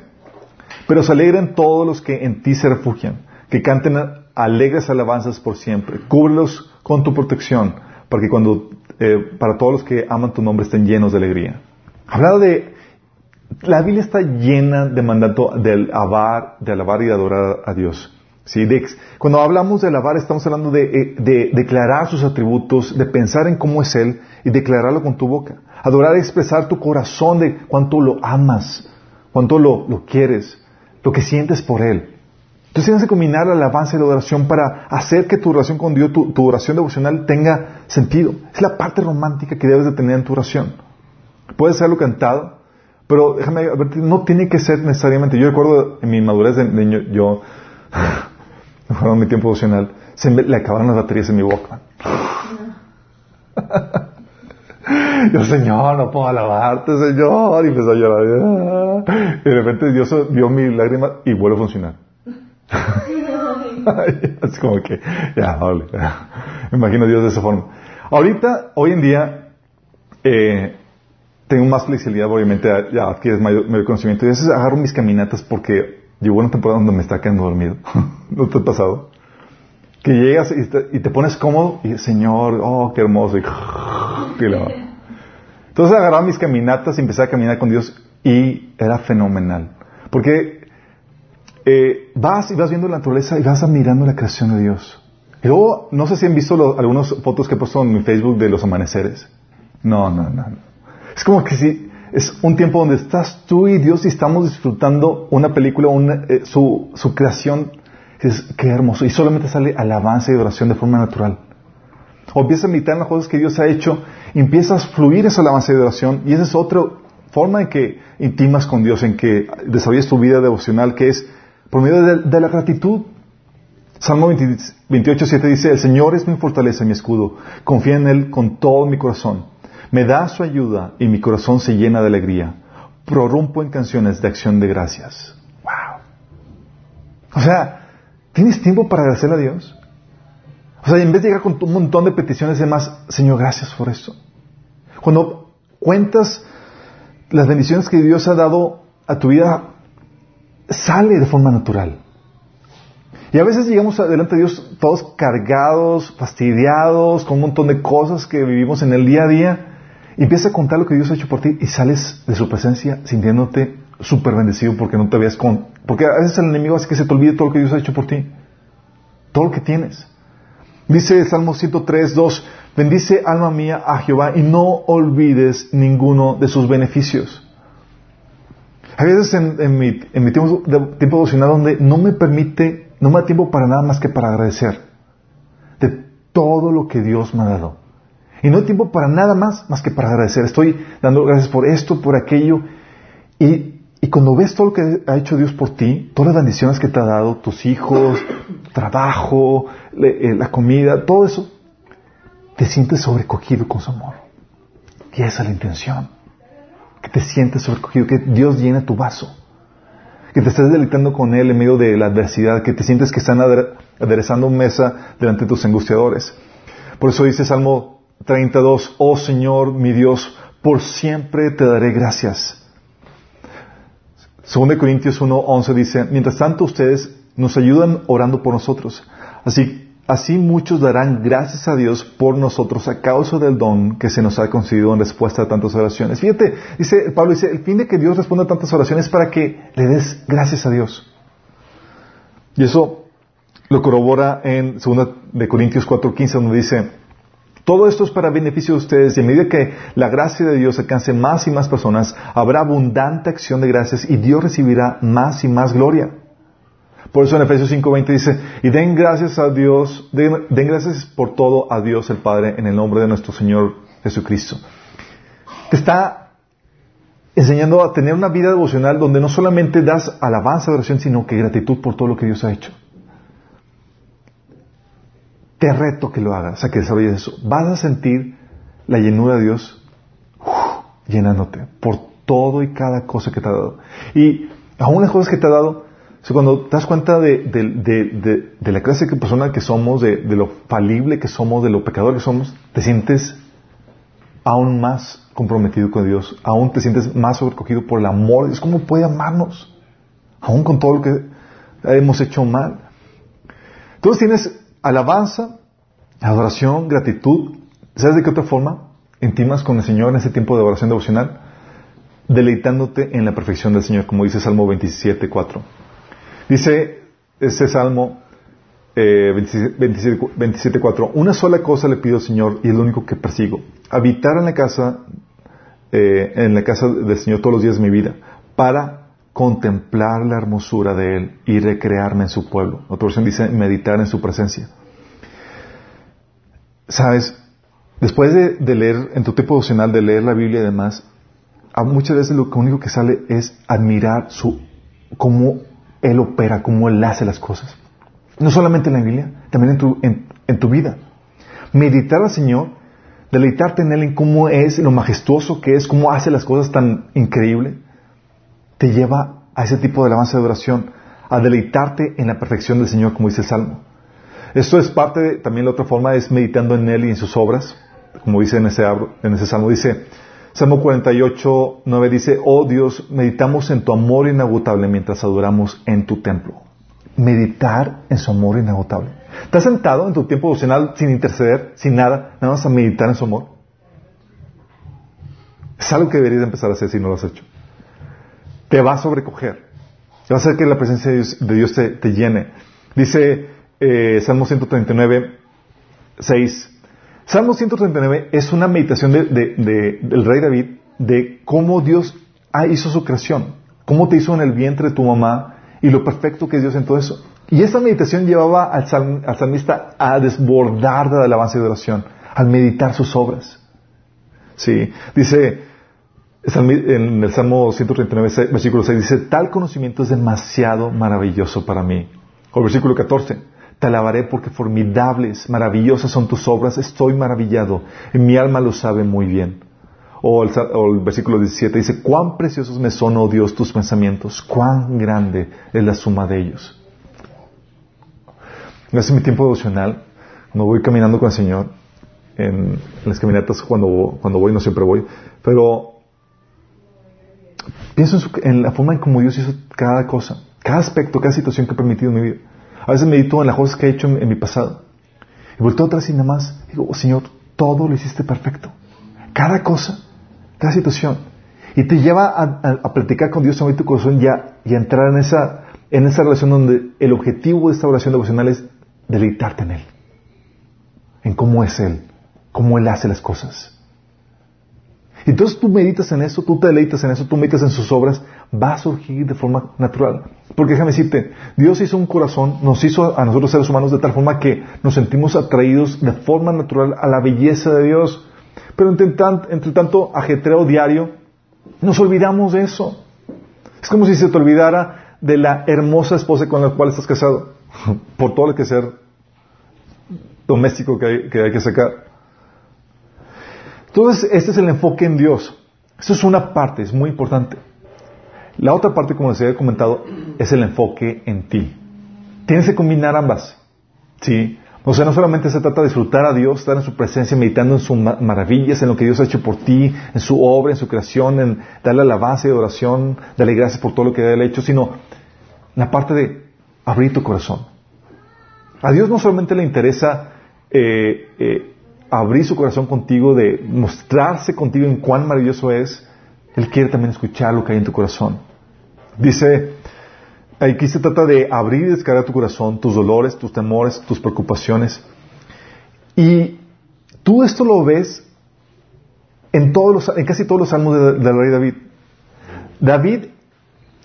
pero se alegren todos los que en ti se refugian, que canten alegres alabanzas por siempre. Cúbrelos con tu protección, para que cuando, eh, para todos los que aman tu nombre estén llenos de alegría. Hablado de, la Biblia está llena de mandato de alabar, de alabar y de adorar a Dios. ¿Sí? cuando hablamos de alabar estamos hablando de, eh, de, declarar sus atributos, de pensar en cómo es Él y declararlo con tu boca. Adorar es expresar tu corazón de cuánto lo amas, cuánto lo, quieres, lo que sientes por Él. Entonces tienes que combinar la alabanza y la adoración para hacer que tu relación con Dios, tu, oración devocional tenga sentido. Es la parte romántica que debes de tener en tu oración. Puede serlo cantado, pero déjame no tiene que ser necesariamente. Yo recuerdo en mi madurez de niño, yo, en mi tiempo devocional, se me, le acabaron las baterías en mi boca. yo, Señor, no puedo alabarte, Señor. Y empezó a llorar. Y de repente Dios vio mi lágrima y vuelve a funcionar. es como que, ya, vale. Me imagino a Dios de esa forma. Ahorita, hoy en día, eh, tengo más flexibilidad, obviamente, ya adquieres mayor, mayor conocimiento. Y a veces agarro mis caminatas porque llegó una temporada donde me está quedando dormido. ¿No te ha pasado? Que llegas y te, pones cómodo y, Señor, oh, qué hermoso. Y, Entonces agarraba mis caminatas y empecé a caminar con Dios y era fenomenal. Porque eh, vas y vas viendo la naturaleza y vas admirando la creación de Dios. Y luego, no sé si han visto algunas fotos que he puesto en mi Facebook de los amaneceres. No, no, no. Es como que si es un tiempo donde estás tú y Dios y estamos disfrutando una película, eh, su, creación. Es, qué hermoso. Y solamente sale alabanza y adoración de forma natural. O empiezas a meditar las cosas que Dios ha hecho, empiezas a fluir esa alabanza y adoración. Y esa es otra forma en que intimas con Dios, en que desarrollas tu vida devocional, que es por medio de, la gratitud. Salmo 28, 7 dice, el Señor es mi fortaleza mi escudo. Confía en Él con todo mi corazón. Me da su ayuda y mi corazón se llena de alegría. Prorrumpo en canciones de acción de gracias. Wow. O sea, ¿tienes tiempo para agradecerle a Dios? O sea, en vez de llegar con un montón de peticiones y demás, Señor, gracias por esto. Cuando cuentas las bendiciones que Dios ha dado a tu vida, sale de forma natural. Y a veces llegamos adelante de Dios todos cargados, fastidiados, con un montón de cosas que vivimos en el día a día, y empiezas a contar lo que Dios ha hecho por ti y sales de su presencia sintiéndote súper bendecido porque no te veas con... Porque a veces el enemigo hace que se te olvide todo lo que Dios ha hecho por ti. Todo lo que tienes. Dice Salmo 103, 2, bendice alma mía a Jehová y no olvides ninguno de sus beneficios. Hay veces en, mi, tiempo, de, tiempo donde no me permite, no me da tiempo para nada más que para agradecer de todo lo que Dios me ha dado. Y no hay tiempo para nada más más que para agradecer. Estoy dando gracias por esto, por aquello. Y, cuando ves todo lo que ha hecho Dios por ti, todas las bendiciones que te ha dado, tus hijos, trabajo, eh, la comida, todo eso, te sientes sobrecogido con su amor. Y esa es la intención que te sientes sobrecogido, que Dios llena tu vaso, que te estés deleitando con Él en medio de la adversidad, que te sientes que están aderezando mesa delante de tus angustiadores. Por eso dice Salmo 32, oh Señor mi Dios, por siempre te daré gracias. Segundo de Corintios 1, 11 dice, mientras tanto ustedes nos ayudan orando por nosotros. Así Así muchos darán gracias a Dios por nosotros a causa del don que se nos ha concedido en respuesta a tantas oraciones. Fíjate, dice Pablo dice, el fin de que Dios responda a tantas oraciones es para que le des gracias a Dios. Y eso lo corrobora en 2 de Corintios 4:15 donde dice, todo esto es para beneficio de ustedes y a medida que la gracia de Dios alcance más y más personas, habrá abundante acción de gracias y Dios recibirá más y más gloria. Por eso en Efesios 5:20 dice, y den gracias a Dios, den, gracias por todo a Dios el Padre en el nombre de nuestro Señor Jesucristo. Te está enseñando a tener una vida devocional donde no solamente das alabanza, oración, sino que gratitud por todo lo que Dios ha hecho. Te reto que lo hagas, a que desarrolles eso. Vas a sentir la llenura de Dios llenándote por todo y cada cosa que te ha dado. Y aún las cosas que te ha dado, cuando te das cuenta de, la clase de persona que somos, de, lo falible que somos, de lo pecador que somos, te sientes aún más comprometido con Dios, aún te sientes más sobrecogido por el amor. Es como puede amarnos, aún con todo lo que hemos hecho mal. Entonces tienes alabanza, adoración, gratitud. ¿Sabes de qué otra forma? Intimas con el Señor en ese tiempo de oración devocional, deleitándote en la perfección del Señor, como dice Salmo 27, 4. Dice ese Salmo eh, 27, 4, una sola cosa le pido al Señor y es lo único que persigo, habitar en la casa, eh, en la casa del Señor todos los días de mi vida, para contemplar la hermosura de Él y recrearme en su pueblo. Otra versión dice meditar en su presencia. Sabes, después de, leer, en tu tiempo devocional, de leer la Biblia y demás, muchas veces lo único que sale es admirar su, cómo Él opera, cómo Él hace las cosas. No solamente en la Biblia, también en tu, en tu vida. Meditar al Señor, deleitarte en Él, en cómo es, lo majestuoso que es, cómo hace las cosas tan increíble te lleva a ese tipo de alabanza de oración, a deleitarte en la perfección del Señor, como dice el Salmo. Esto es parte, también la otra forma es meditando en Él y en sus obras, como dice en ese, en ese Salmo. Dice, Salmo 48, 9 dice, oh Dios, meditamos en tu amor inagotable mientras adoramos en tu templo. Meditar en su amor inagotable. ¿Estás sentado en tu tiempo devocional sin interceder, sin nada, nada más a meditar en su amor? Es algo que deberías empezar a hacer si no lo has hecho te va a sobrecoger. Va a hacer que la presencia de Dios, te, llene. Dice eh, Salmo 139, 6. Salmo 139 es una meditación del rey David de cómo Dios hizo su creación, cómo te hizo en el vientre de tu mamá y lo perfecto que es Dios en todo eso. Y esta meditación llevaba al, al salmista a desbordar de alabanza y de oración, al meditar sus obras. Sí, dice en el Salmo 139, versículo 6 dice, tal conocimiento es demasiado maravilloso para mí. O el versículo 14, te alabaré porque formidables, maravillosas son tus obras, estoy maravillado, en mi alma lo sabe muy bien. O el, versículo 17 dice, cuán preciosos me son, oh Dios, tus pensamientos, cuán grande es la suma de ellos. Gracias a mi tiempo devocional, cuando voy caminando con el Señor, en, las caminatas cuando, cuando voy, no siempre voy, pero Pienso en, la forma en cómo Dios hizo cada cosa, cada aspecto, cada situación que ha permitido en mi vida. A veces medito en las cosas que he hecho en, mi pasado. Y vuelto atrás y nada más digo, oh, Señor, todo lo hiciste perfecto. Cada cosa, cada situación. Y te lleva a, platicar con Dios en tu corazón y a, y a entrar en esa, en esa relación donde el objetivo de esta oración devocional es deleitarte en Él. En cómo es Él, cómo Él hace las cosas. Entonces tú meditas en eso, tú te deleitas en eso, tú meditas en sus obras, va a surgir de forma natural. Porque déjame decirte, Dios hizo un corazón, nos hizo a nosotros seres humanos de tal forma que nos sentimos atraídos de forma natural a la belleza de Dios. Pero entre, tanto ajetreo diario, nos olvidamos de eso. Es como si se te olvidara de la hermosa esposa con la cual estás casado, por todo el que ser doméstico que hay que sacar. Entonces, este es el enfoque en Dios. Eso es una parte, es muy importante. La otra parte, como les había comentado, es el enfoque en ti. Tienes que combinar ambas. ¿Sí? O sea, no solamente se trata de disfrutar a Dios, estar en su presencia, meditando en sus maravillas, en lo que Dios ha hecho por ti, en su obra, en su creación, en darle alabanza y oración, darle gracias por todo lo que Él ha hecho, sino la parte de abrir tu corazón. A Dios no solamente le interesa eh, eh, abrir su corazón contigo, de mostrarse contigo en cuán maravilloso es, Él quiere también escuchar lo que hay en tu corazón. Dice, aquí se trata de abrir y descargar tu corazón, tus dolores, tus temores, tus preocupaciones. Y tú esto lo ves en, todos los, en casi todos los salmos del rey David. David,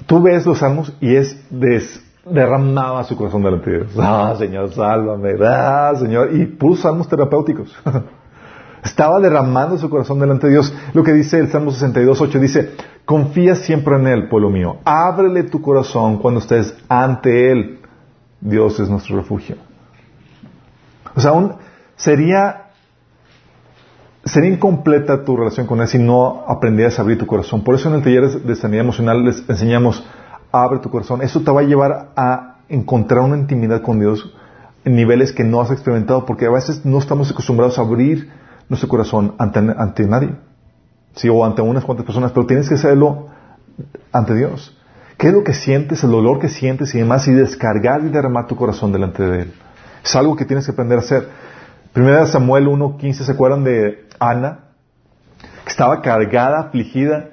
tú ves los salmos y es des, derramaba su corazón delante de Dios. Ah, Señor, sálvame. Ah, Señor. Y puros salmos terapéuticos. Estaba derramando su corazón delante de Dios. Lo que dice el Salmo 62, 8 dice, confía siempre en Él, pueblo mío. Ábrele tu corazón cuando estés ante Él. Dios es nuestro refugio. O sea, aún sería, sería incompleta tu relación con Él si no aprendieras a abrir tu corazón. Por eso en el taller de sanidad emocional les enseñamos, abre tu corazón. Eso te va a llevar a encontrar una intimidad con Dios en niveles que no has experimentado, porque a veces no estamos acostumbrados a abrir nuestro corazón ante, ante nadie. Sí, o ante unas cuantas personas, pero tienes que hacerlo ante Dios. ¿Qué es lo que sientes, el dolor que sientes y demás? Y descargar y derramar tu corazón delante de Él. Es algo que tienes que aprender a hacer. Primera Samuel 1.15, ¿se acuerdan de Ana? Que estaba cargada, afligida,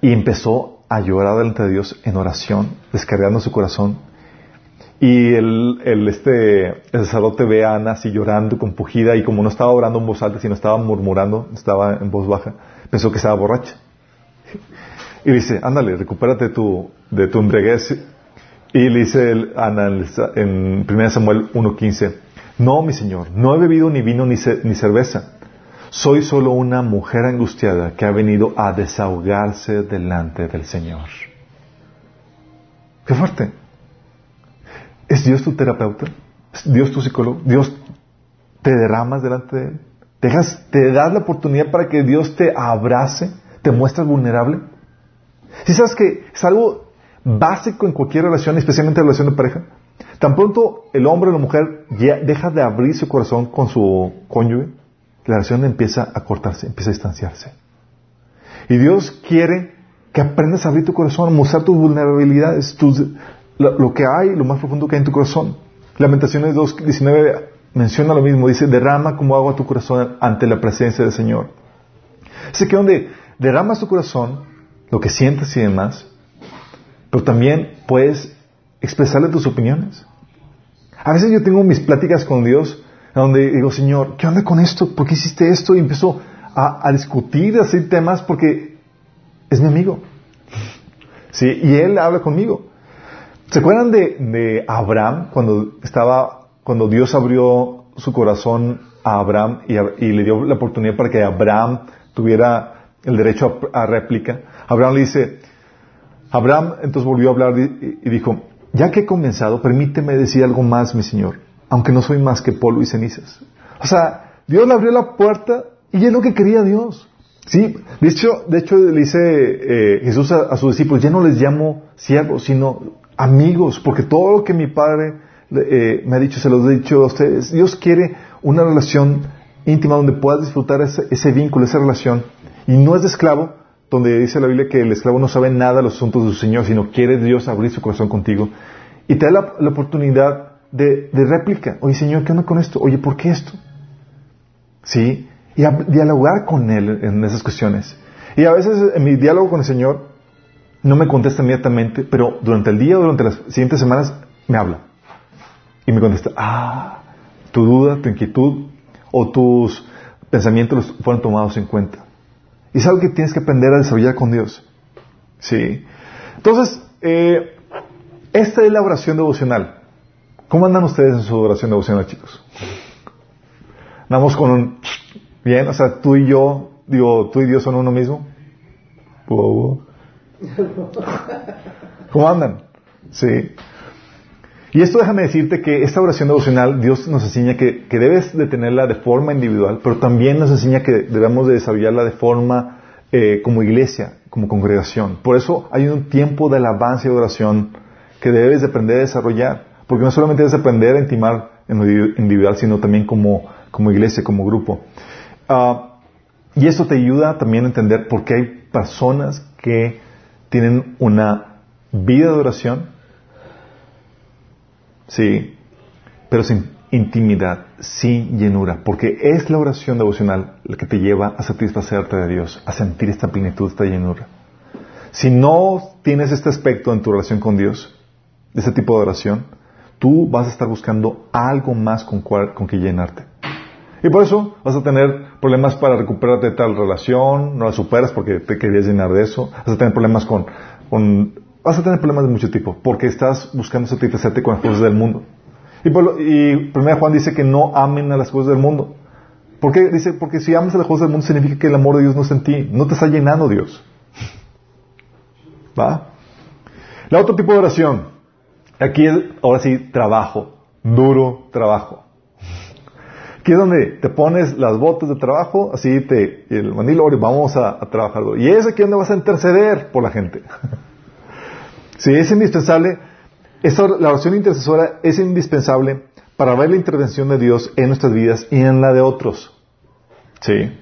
y empezó a llorar delante de Dios en oración, descargando su corazón. Y el, el, este, el sacerdote ve a Ana así llorando, compugida, y como no estaba orando en voz alta, sino estaba murmurando, estaba en voz baja, pensó que estaba borracha. Y dice, ándale, recupérate tu, de tu embriaguez. Y le dice Ana en 1 Samuel 1.15, no, mi señor, no he bebido ni vino ni, ni cerveza. Soy solo una mujer angustiada que ha venido a desahogarse delante del Señor. Qué fuerte. ¿Es Dios tu terapeuta? ¿Es Dios tu psicólogo? ¿Dios te derramas delante de Él? ¿Dejas, ¿Te das la oportunidad para que Dios te abrace? ¿Te muestras vulnerable? Si sabes que es algo básico en cualquier relación, especialmente en relación de pareja, tan pronto el hombre o la mujer ya deja de abrir su corazón con su cónyuge, la relación empieza a cortarse, empieza a distanciarse. Y Dios quiere que aprendas a abrir tu corazón, mostrar tus vulnerabilidades, lo, lo, que hay, lo más profundo que hay en tu corazón. Lamentaciones 2.19 menciona lo mismo, dice, derrama como agua tu corazón ante la presencia del Señor. Así que donde derramas tu corazón, lo que sientes y demás, pero también puedes expresarle tus opiniones. A veces yo tengo mis pláticas con Dios donde digo, Señor, ¿qué onda con esto? ¿Por qué hiciste esto? Y empiezo a, discutir así temas porque es mi amigo. Sí, y él habla conmigo. ¿Se acuerdan de, Abraham cuando estaba, cuando Dios abrió su corazón a Abraham y, le dio la oportunidad para que Abraham tuviera el derecho a, a réplica? Abraham le dice, Abraham entonces volvió a hablar y dijo, ya que he comenzado, permíteme decir algo más, mi Señor aunque no soy más que polvo y cenizas. O sea, Dios le abrió la puerta y es lo que quería Dios. Sí, de hecho, de hecho le dice eh, Jesús a, sus discípulos, ya no les llamo siervos, sino amigos, porque todo lo que mi Padre eh, me ha dicho, se los he dicho a ustedes. Dios quiere una relación íntima donde puedas disfrutar ese, ese vínculo, esa relación. Y no es de esclavo, donde dice la Biblia que el esclavo no sabe nada de los asuntos de su Señor, sino quiere Dios abrir su corazón contigo. Y te da la, la oportunidad de, réplica. Oye, Señor, ¿qué onda con esto? Oye, ¿por qué esto? ¿Sí? Y dialogar con Él en esas cuestiones. Y a veces en mi diálogo con el Señor no me contesta inmediatamente, pero durante el día o durante las siguientes semanas me habla. Y me contesta, ah, tu duda, tu inquietud o tus pensamientos fueron tomados en cuenta. Y es algo que tienes que aprender a desarrollar con Dios. ¿Sí? Entonces, eh, esta es la oración devocional. ¿Cómo andan ustedes en su oración devocional, chicos? Andamos con un... Bien, o sea, tú y yo, digo, tú y Dios son uno mismo. ¿Cómo andan? Sí. Y esto déjame decirte que esta oración devocional Dios nos enseña que, debes de tenerla de forma individual, pero también nos enseña que debemos de desarrollarla de forma eh, como iglesia, como congregación. Por eso hay un tiempo de alabanza y oración que debes de aprender a desarrollar. Porque no solamente es aprender a intimar en lo individual, sino también como, como iglesia, como grupo. Ah, y esto te ayuda también a entender por qué hay personas que tienen una vida de oración, sí, pero sin intimidad, sin llenura, porque es la oración devocional la que te lleva a satisfacerte de Dios, a sentir esta plenitud, esta llenura. Si no tienes este aspecto en tu relación con Dios, este tipo de oración, tú vas a estar buscando algo más con, con que llenarte. Y por eso vas a tener problemas para recuperarte de tal relación, no la superas porque te querías llenar de eso, vas a tener problemas con, con vas a tener problemas de mucho tipo, porque estás buscando satisfacerte con las cosas del mundo. Y, por, y Juan dice que no amen a las cosas del mundo. ¿Por qué? Dice, porque si amas a las cosas del mundo significa que el amor de Dios no está en ti, no te está llenando Dios. ¿Va? La otro tipo de oración, Aquí es, ahora sí, trabajo, duro trabajo. Aquí es donde te pones las botas de trabajo, así te, el mandilo, y vamos a, a trabajar. Y es aquí donde vas a interceder por la gente. sí, es indispensable, esta, la oración intercesora es indispensable para ver la intervención de Dios en nuestras vidas y en la de otros. Sí.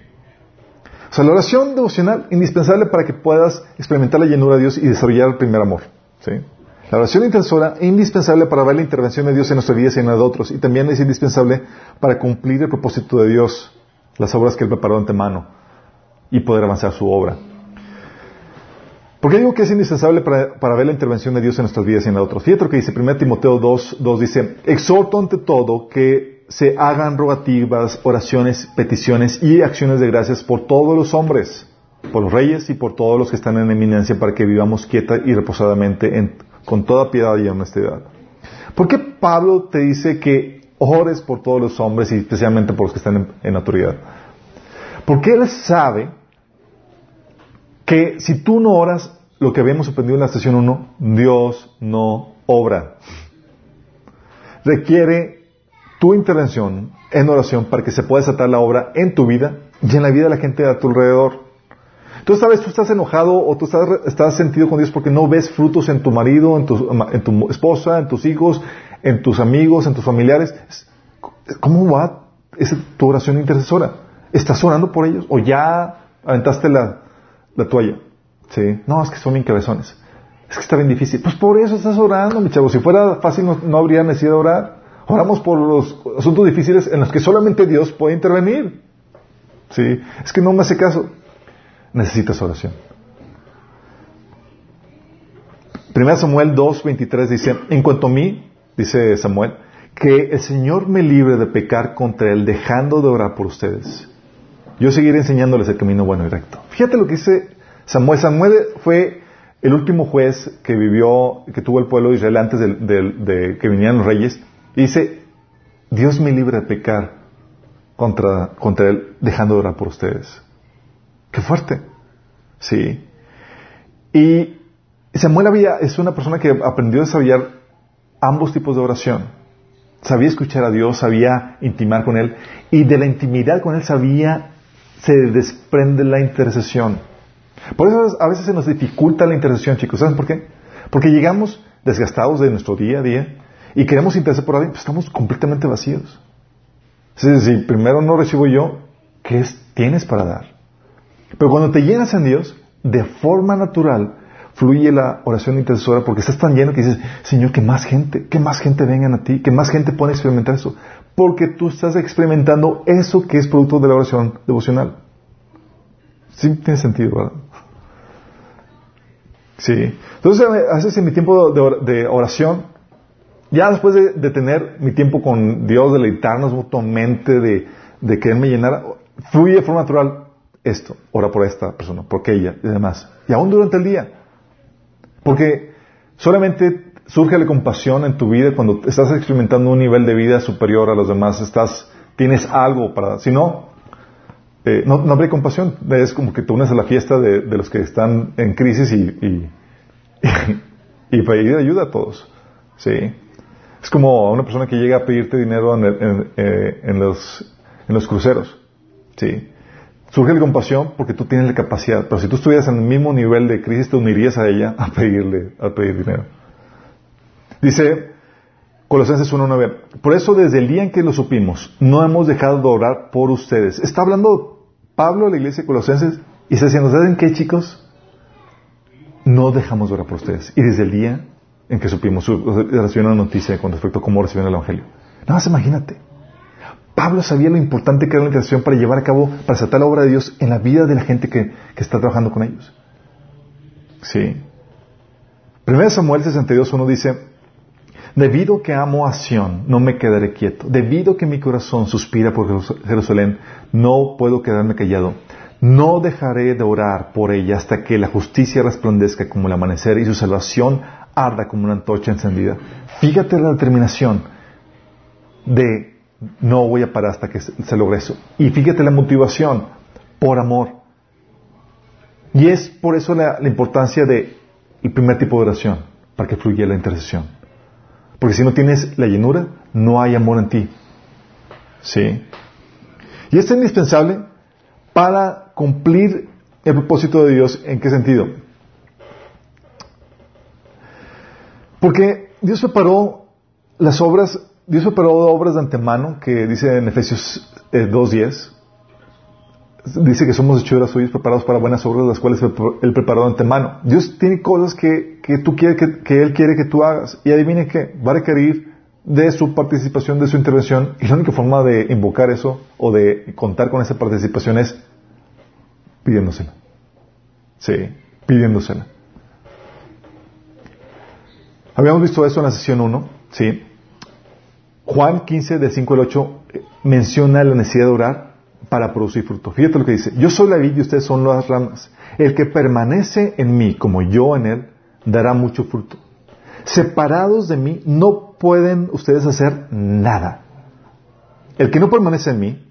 O sea, la oración devocional indispensable para que puedas experimentar la llenura de Dios y desarrollar el primer amor. ¿sí? La oración intercesora es indispensable para ver la intervención de Dios en nuestras vidas y en la de otros. Y también es indispensable para cumplir el propósito de Dios, las obras que Él preparó de antemano y poder avanzar su obra. ¿Por qué digo que es indispensable para, ver la intervención de Dios en nuestras vidas y en la de otros? Fíjate lo que dice 1 Timoteo 2, 2 dice, exhorto ante todo que se hagan rogativas, oraciones, peticiones y acciones de gracias por todos los hombres, por los reyes y por todos los que están en eminencia para que vivamos quieta y reposadamente con toda piedad y honestidad. ¿Por qué Pablo te dice que ores por todos los hombres y especialmente por los que están en, autoridad? Porque él sabe que si tú no oras, lo que habíamos aprendido en la sesión 1, Dios no obra. Requiere tu intervención en oración para que se pueda desatar la obra en tu vida y en la vida de la gente a tu alrededor. Entonces, sabes, tú estás enojado o tú estás, estás sentido con Dios porque no ves frutos en tu marido, en tu, en tu esposa, en tus hijos, en tus amigos, en tus familiares. ¿Cómo va esa, tu oración intercesora? ¿Estás orando por ellos o ya aventaste la, la toalla? ¿Sí? No, es que son bien cabezones. Es que está bien difícil. Pues por eso estás orando, mi chavo. Si fuera fácil no, no habría necesidad de orar. Oramos por los asuntos difíciles en los que solamente Dios puede intervenir. ¿Sí? Es que no me hace caso. Necesitas oración. 1 Samuel 2.23 dice, en cuanto a mí, dice Samuel, que el Señor me libre de pecar contra Él, dejando de orar por ustedes. Yo seguiré enseñándoles el camino bueno y recto. Fíjate lo que dice Samuel. Samuel fue el último juez que vivió, que tuvo el pueblo de Israel antes de que vinieran los reyes. Y dice, Dios me libre de pecar contra, contra Él, dejando de orar por ustedes. Qué fuerte. Sí. Y Samuel había, es una persona que aprendió a desarrollar ambos tipos de oración. Sabía escuchar a Dios, sabía intimar con Él, y de la intimidad con Él sabía, se desprende la intercesión. Por eso a veces se nos dificulta la intercesión, chicos. ¿Saben por qué? Porque llegamos desgastados de nuestro día a día, y queremos interesar por alguien, pues estamos completamente vacíos. Si, primero no recibo yo, ¿qué tienes para dar? Pero cuando te llenas en Dios, de forma natural, fluye la oración intercesora porque estás tan lleno que dices, Señor, que más gente, que más gente vengan a ti, que más gente pueda experimentar eso. Porque tú estás experimentando eso que es producto de la oración devocional. Sí, tiene sentido, ¿verdad? Sí. Entonces, a veces en mi tiempo de oración, ya después de, tener mi tiempo con Dios, deleitarnos mutuamente, de, de quererme llenar, fluye de forma natural esto, ora por esta persona, por aquella y demás. Y aún durante el día. Porque solamente surge la compasión en tu vida cuando estás experimentando un nivel de vida superior a los demás, estás, tienes algo para, si no, eh, no, no, habría compasión. Es como que te unes a la fiesta de, los que están en crisis y, y, y, y pedir ayuda a todos. Sí. Es como una persona que llega a pedirte dinero en, eh, en, los, en los cruceros. ¿sí? Surge la compasión porque tú tienes la capacidad, pero si tú estuvieras en el mismo nivel de crisis, te unirías a ella a pedirle, a pedir dinero. Dice Colosenses 1.9, por eso desde el día en que lo supimos, no hemos dejado de orar por ustedes. Está hablando Pablo a la iglesia de Colosenses y está diciendo, ¿saben qué chicos? No dejamos de orar por ustedes. Y desde el día en que supimos, recibió una noticia con respecto a cómo recibieron el Evangelio. Nada más imagínate. Pablo sabía lo importante que era la intercesión para llevar a cabo, para aceptar la obra de Dios en la vida de la gente que, está trabajando con ellos. Sí. 1 Samuel 62.1 dice, Debido que amo a Sión, no me quedaré quieto. Debido que mi corazón suspira por Jerusalén, no puedo quedarme callado. No dejaré de orar por ella hasta que la justicia resplandezca como el amanecer y su salvación arda como una antorcha encendida. Fíjate la determinación de no voy a parar hasta que se logre eso. Y fíjate la motivación por amor. Y es por eso la, importancia del primer tipo de oración, para que fluya la intercesión. Porque si no tienes la llenura, no hay amor en ti. ¿Sí? Y es indispensable para cumplir el propósito de Dios. ¿En qué sentido? Porque Dios preparó las obras, Dios preparó obras de antemano, que dice en Efesios 2.10, dice que somos hechuras suyas preparados para buenas obras, las cuales Él preparó de antemano. Dios tiene cosas que, que tú quieres, que, que, Él quiere que tú hagas. Y adivine qué, va a requerir de su participación, de su intervención. Y la única forma de invocar eso o de contar con esa participación es pidiéndosela. Sí, pidiéndosela. Habíamos visto eso en la sesión 1, ¿sí? Juan 15, del 5 al 8, menciona la necesidad de orar para producir fruto. Fíjate lo que dice. Yo soy la vid y ustedes son las ramas. El que permanece en mí, como yo en él, dará mucho fruto. Separados de mí, no pueden ustedes hacer nada. El que no permanece en mí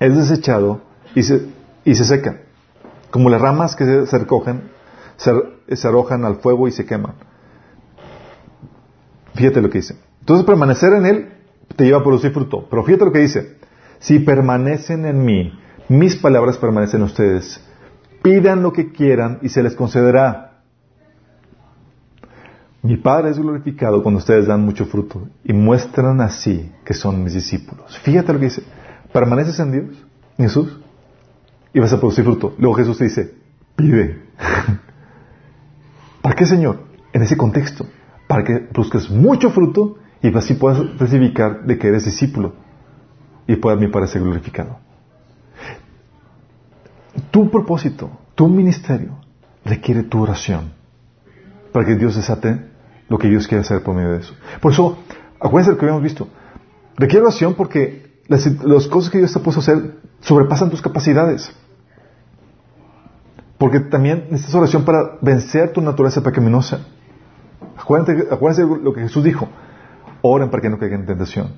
es desechado y se, y se seca. Como las ramas que se, se recogen, se, se arrojan al fuego y se queman. Fíjate lo que dice. Entonces permanecer en Él te lleva a producir fruto. Pero fíjate lo que dice. Si permanecen en mí, mis palabras permanecen en ustedes. Pidan lo que quieran y se les concederá. Mi Padre es glorificado cuando ustedes dan mucho fruto y muestran así que son mis discípulos. Fíjate lo que dice. Permaneces en Dios, Jesús, y vas a producir fruto. Luego Jesús te dice, pide. ¿Para qué, Señor? En ese contexto para que produzcas mucho fruto y así puedas testificar de que eres discípulo y pueda mi Padre ser glorificado. Tu propósito, tu ministerio requiere tu oración para que Dios desate lo que Dios quiere hacer por medio de eso. Por eso, acuérdense de lo que habíamos visto. Requiere oración porque las, las cosas que Dios te ha puesto a hacer sobrepasan tus capacidades. Porque también necesitas oración para vencer tu naturaleza pecaminosa. Acuérdense, acuérdense lo que Jesús dijo. Oren para que no caigan en tentación.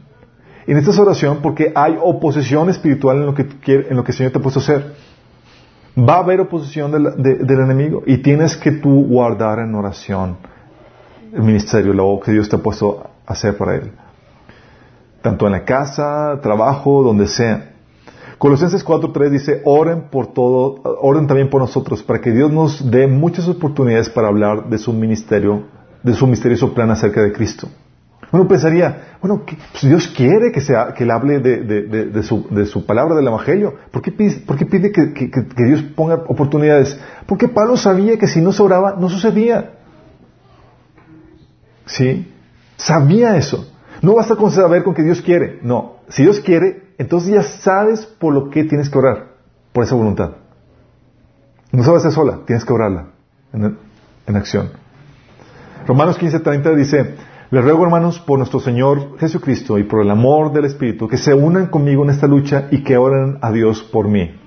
Y necesitas oración porque hay oposición espiritual en lo que, en lo que el Señor te ha puesto a hacer. Va a haber oposición del, de, del enemigo y tienes que tú guardar en oración el ministerio, lo que Dios te ha puesto a hacer para él. Tanto en la casa, trabajo, donde sea. Colosenses 4.3 dice, oren por todo, oren también por nosotros, para que Dios nos dé muchas oportunidades para hablar de su ministerio de su misterioso plan acerca de Cristo. Uno pensaría, bueno, pues Dios quiere que, sea, que él hable de, de, su, palabra del Evangelio. ¿Por qué pide, por qué pide que, Dios ponga oportunidades? Porque Pablo sabía que si no se oraba, no sucedía. ¿Sí? Sabía eso. No basta con saber con que Dios quiere. No. Si Dios quiere, entonces ya sabes por lo que tienes que orar. Por esa voluntad. No sabes hacer sola, tienes que orarla en, en acción. Romanos 15:30 dice, les ruego hermanos por nuestro Señor Jesucristo y por el amor del Espíritu que se unan conmigo en esta lucha y que oren a Dios por mí.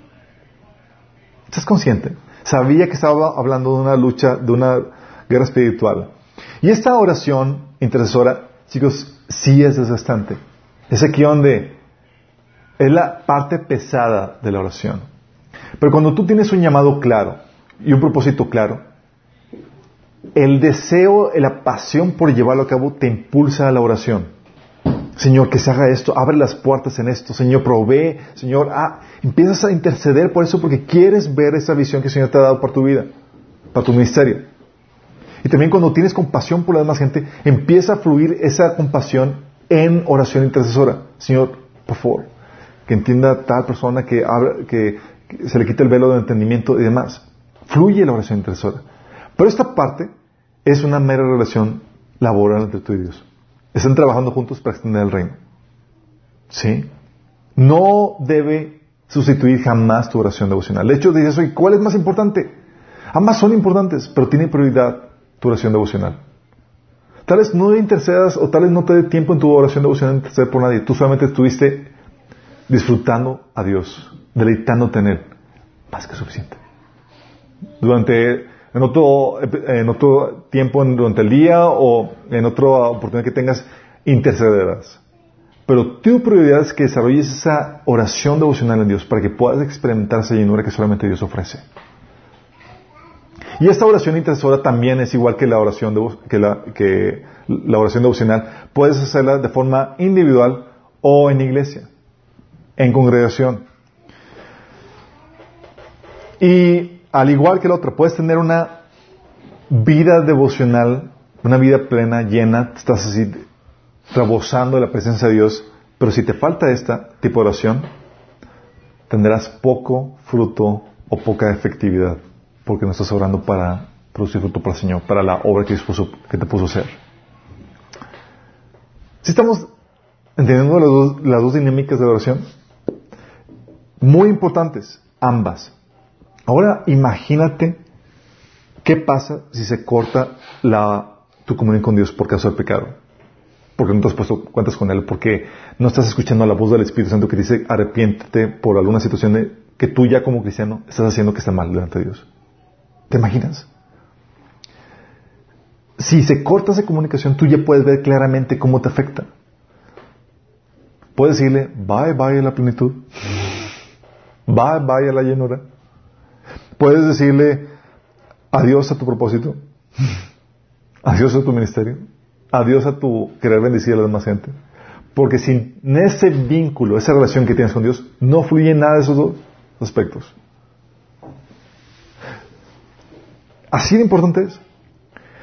¿Estás consciente? Sabía que estaba hablando de una lucha, de una guerra espiritual. Y esta oración intercesora, chicos, sí es desgastante. Es aquí donde es la parte pesada de la oración. Pero cuando tú tienes un llamado claro y un propósito claro, el deseo, la pasión por llevarlo a cabo te impulsa a la oración. Señor, que se haga esto, abre las puertas en esto, Señor, provee, Señor, ah, empiezas a interceder por eso porque quieres ver esa visión que el Señor te ha dado para tu vida, para tu ministerio. Y también cuando tienes compasión por la demás gente, empieza a fluir esa compasión en oración intercesora. Señor, por favor, que entienda tal persona que, que se le quite el velo de entendimiento y demás. Fluye la oración intercesora. Pero esta parte es una mera relación laboral entre tú y Dios. Están trabajando juntos para extender el reino. ¿Sí? No debe sustituir jamás tu oración devocional. De hecho, dices, oye, ¿cuál es más importante? Ambas son importantes, pero tiene prioridad tu oración devocional. Tal vez no intercedas o tal vez no te dé tiempo en tu oración devocional interceder por nadie. Tú solamente estuviste disfrutando a Dios, deleitándote en Él. Más que suficiente. Durante en otro, tiempo durante el día o en otra oportunidad que tengas, intercederás. Pero tu prioridad es que desarrolles esa oración devocional en Dios para que puedas experimentar esa llenura que solamente Dios ofrece. Y esta oración intercesora también es igual que la oración, que la, que la oración devocional. Puedes hacerla de forma individual o en iglesia, en congregación. Y al igual que el otro, puedes tener una vida devocional, una vida plena, llena, estás así rebosando de la presencia de Dios, pero si te falta este tipo de oración, tendrás poco fruto o poca efectividad, porque no estás orando para producir fruto para el Señor, para la obra que, que te puso a hacer. Si estamos entendiendo las dos, las dos dinámicas de oración, muy importantes, ambas. Ahora imagínate qué pasa si se corta la, tu comunión con Dios por causa del pecado. Porque no te has puesto cuentas con Él, porque no estás escuchando la voz del Espíritu Santo que dice arrepiéntete por alguna situación que tú ya como cristiano estás haciendo que está mal delante de Dios. ¿Te imaginas? Si se corta esa comunicación, tú ya puedes ver claramente cómo te afecta. Puedes decirle, bye, bye a la plenitud. Bye, bye a la llenura. Puedes decirle, adiós a tu propósito. Adiós a tu ministerio. Adiós a tu querer bendecir a la demás gente. Porque sin ese vínculo, esa relación que tienes con Dios, no fluye nada de esos dos aspectos. Así de importante es.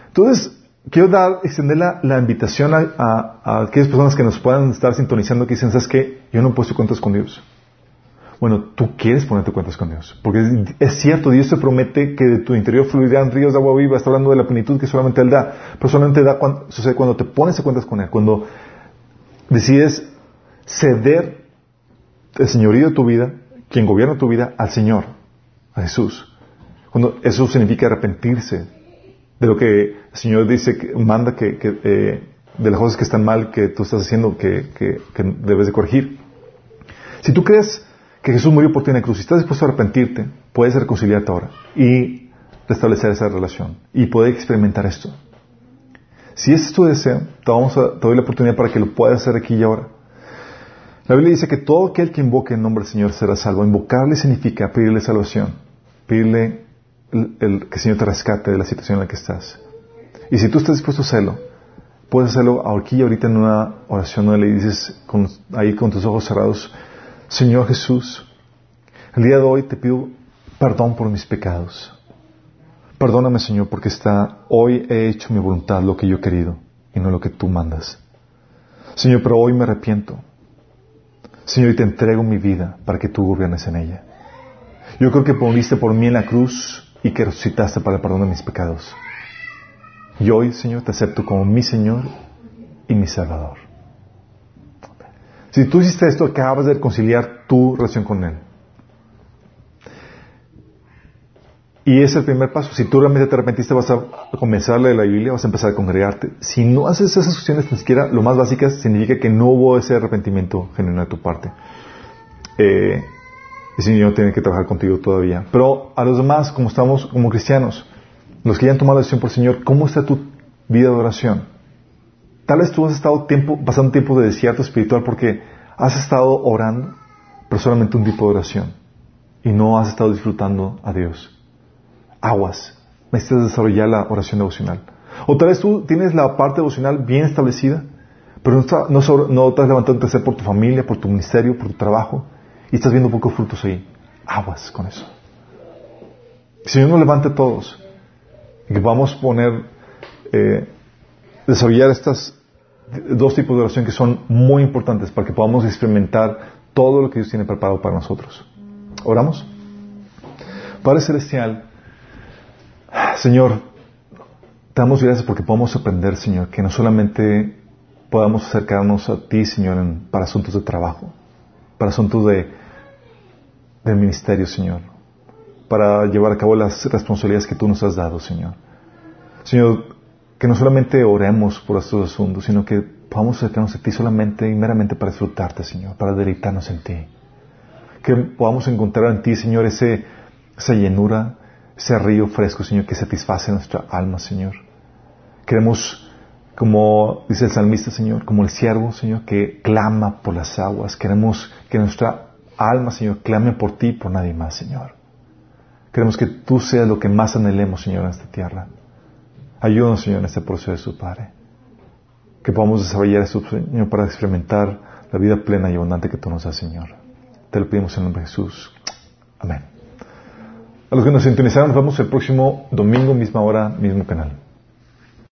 Entonces, quiero dar, extender la, invitación a, aquellas personas que nos puedan estar sintonizando que dicen, ¿sabes qué? Yo no he puesto cuentas con Dios. Bueno, tú quieres ponerte cuentas con Dios. Porque es cierto, Dios te promete que de tu interior fluirán ríos de agua viva. Está hablando de la plenitud que solamente Él da. Pero solamente da cuando, te pones a cuentas con Él. Cuando decides ceder el señorío de tu vida, quien gobierna tu vida, al Señor, a Jesús. Cuando eso significa arrepentirse de lo que el Señor dice, que manda que, eh, de las cosas que están mal que tú estás haciendo, que, que, debes de corregir. Si tú crees que Jesús murió por ti en la cruz y estás dispuesto a arrepentirte, puedes reconciliarte ahora y restablecer esa relación y poder experimentar esto. Si ese es tu deseo, te, vamos a, te doy la oportunidad para que lo puedas hacer aquí y ahora. La Biblia dice que todo aquel que invoque el nombre del Señor será salvo. Invocarle significa pedirle salvación, pedirle el, que el Señor te rescate de la situación en la que estás. Y si tú estás dispuesto a hacerlo, puedes hacerlo aquí y ahorita en una oración donde le dices ahí con tus ojos cerrados, Señor Jesús, el día de hoy te pido perdón por mis pecados. Perdóname, Señor, porque está, hoy he hecho mi voluntad lo que yo he querido y no lo que tú mandas. Señor, pero hoy me arrepiento. Señor, y te entrego mi vida para que tú gobiernes en ella. Yo creo que moriste por mí en la cruz y que resucitaste para el perdón de mis pecados. Y hoy, Señor, te acepto como mi Señor y mi Salvador. Si tú hiciste esto, acabas de reconciliar tu relación con Él. Y es el primer paso. Si tú realmente te arrepentiste, vas a comenzarle la Biblia, vas a empezar a congregarte. Si no haces esas cuestiones, ni siquiera lo más básicas, significa que no hubo ese arrepentimiento genuino de tu parte. Eh, el Señor tiene que trabajar contigo todavía. Pero a los demás, como estamos como cristianos, los que ya han tomado la decisión por el Señor, ¿cómo está tu vida de oración? Tal vez tú has estado tiempo, pasando tiempo de desierto espiritual porque has estado orando, pero solamente un tipo de oración. Y no has estado disfrutando a Dios. Aguas. Necesitas desarrollar la oración devocional. O tal vez tú tienes la parte devocional bien establecida, pero no, está, no, no estás levantando por tu familia, por tu ministerio, por tu trabajo y estás viendo pocos frutos ahí, aguas con eso. Si Señor nos levante a todos que vamos a poner, eh, desarrollar estas dos tipos de oración que son muy importantes para que podamos experimentar todo lo que Dios tiene preparado para nosotros. ¿Oramos? Padre Celestial, Señor, te damos gracias porque podemos aprender, Señor, que no solamente podamos acercarnos a ti, Señor, para asuntos de trabajo, para asuntos de, del ministerio, Señor, para llevar a cabo las responsabilidades que tú nos has dado, Señor. Señor, que no solamente oremos por estos asuntos, sino que podamos acercarnos a ti solamente y meramente para disfrutarte, Señor, para deleitarnos en ti. Que podamos encontrar en ti, Señor, ese, esa llenura, ese río fresco, Señor, que satisface nuestra alma, Señor. Queremos como dice el salmista, Señor, como el siervo, Señor, que clama por las aguas. Queremos que nuestra alma, Señor, clame por ti y por nadie más, Señor. Queremos que tú seas lo que más anhelemos, Señor, en esta tierra. Ayúdanos, Señor, en este proceso, Padre. Que podamos desarrollar esto, Señor, para experimentar la vida plena y abundante que tú nos das, Señor. Te lo pedimos en el nombre de Jesús. Amén. A los que nos sintonizaron, nos vemos el próximo domingo, misma hora, mismo canal.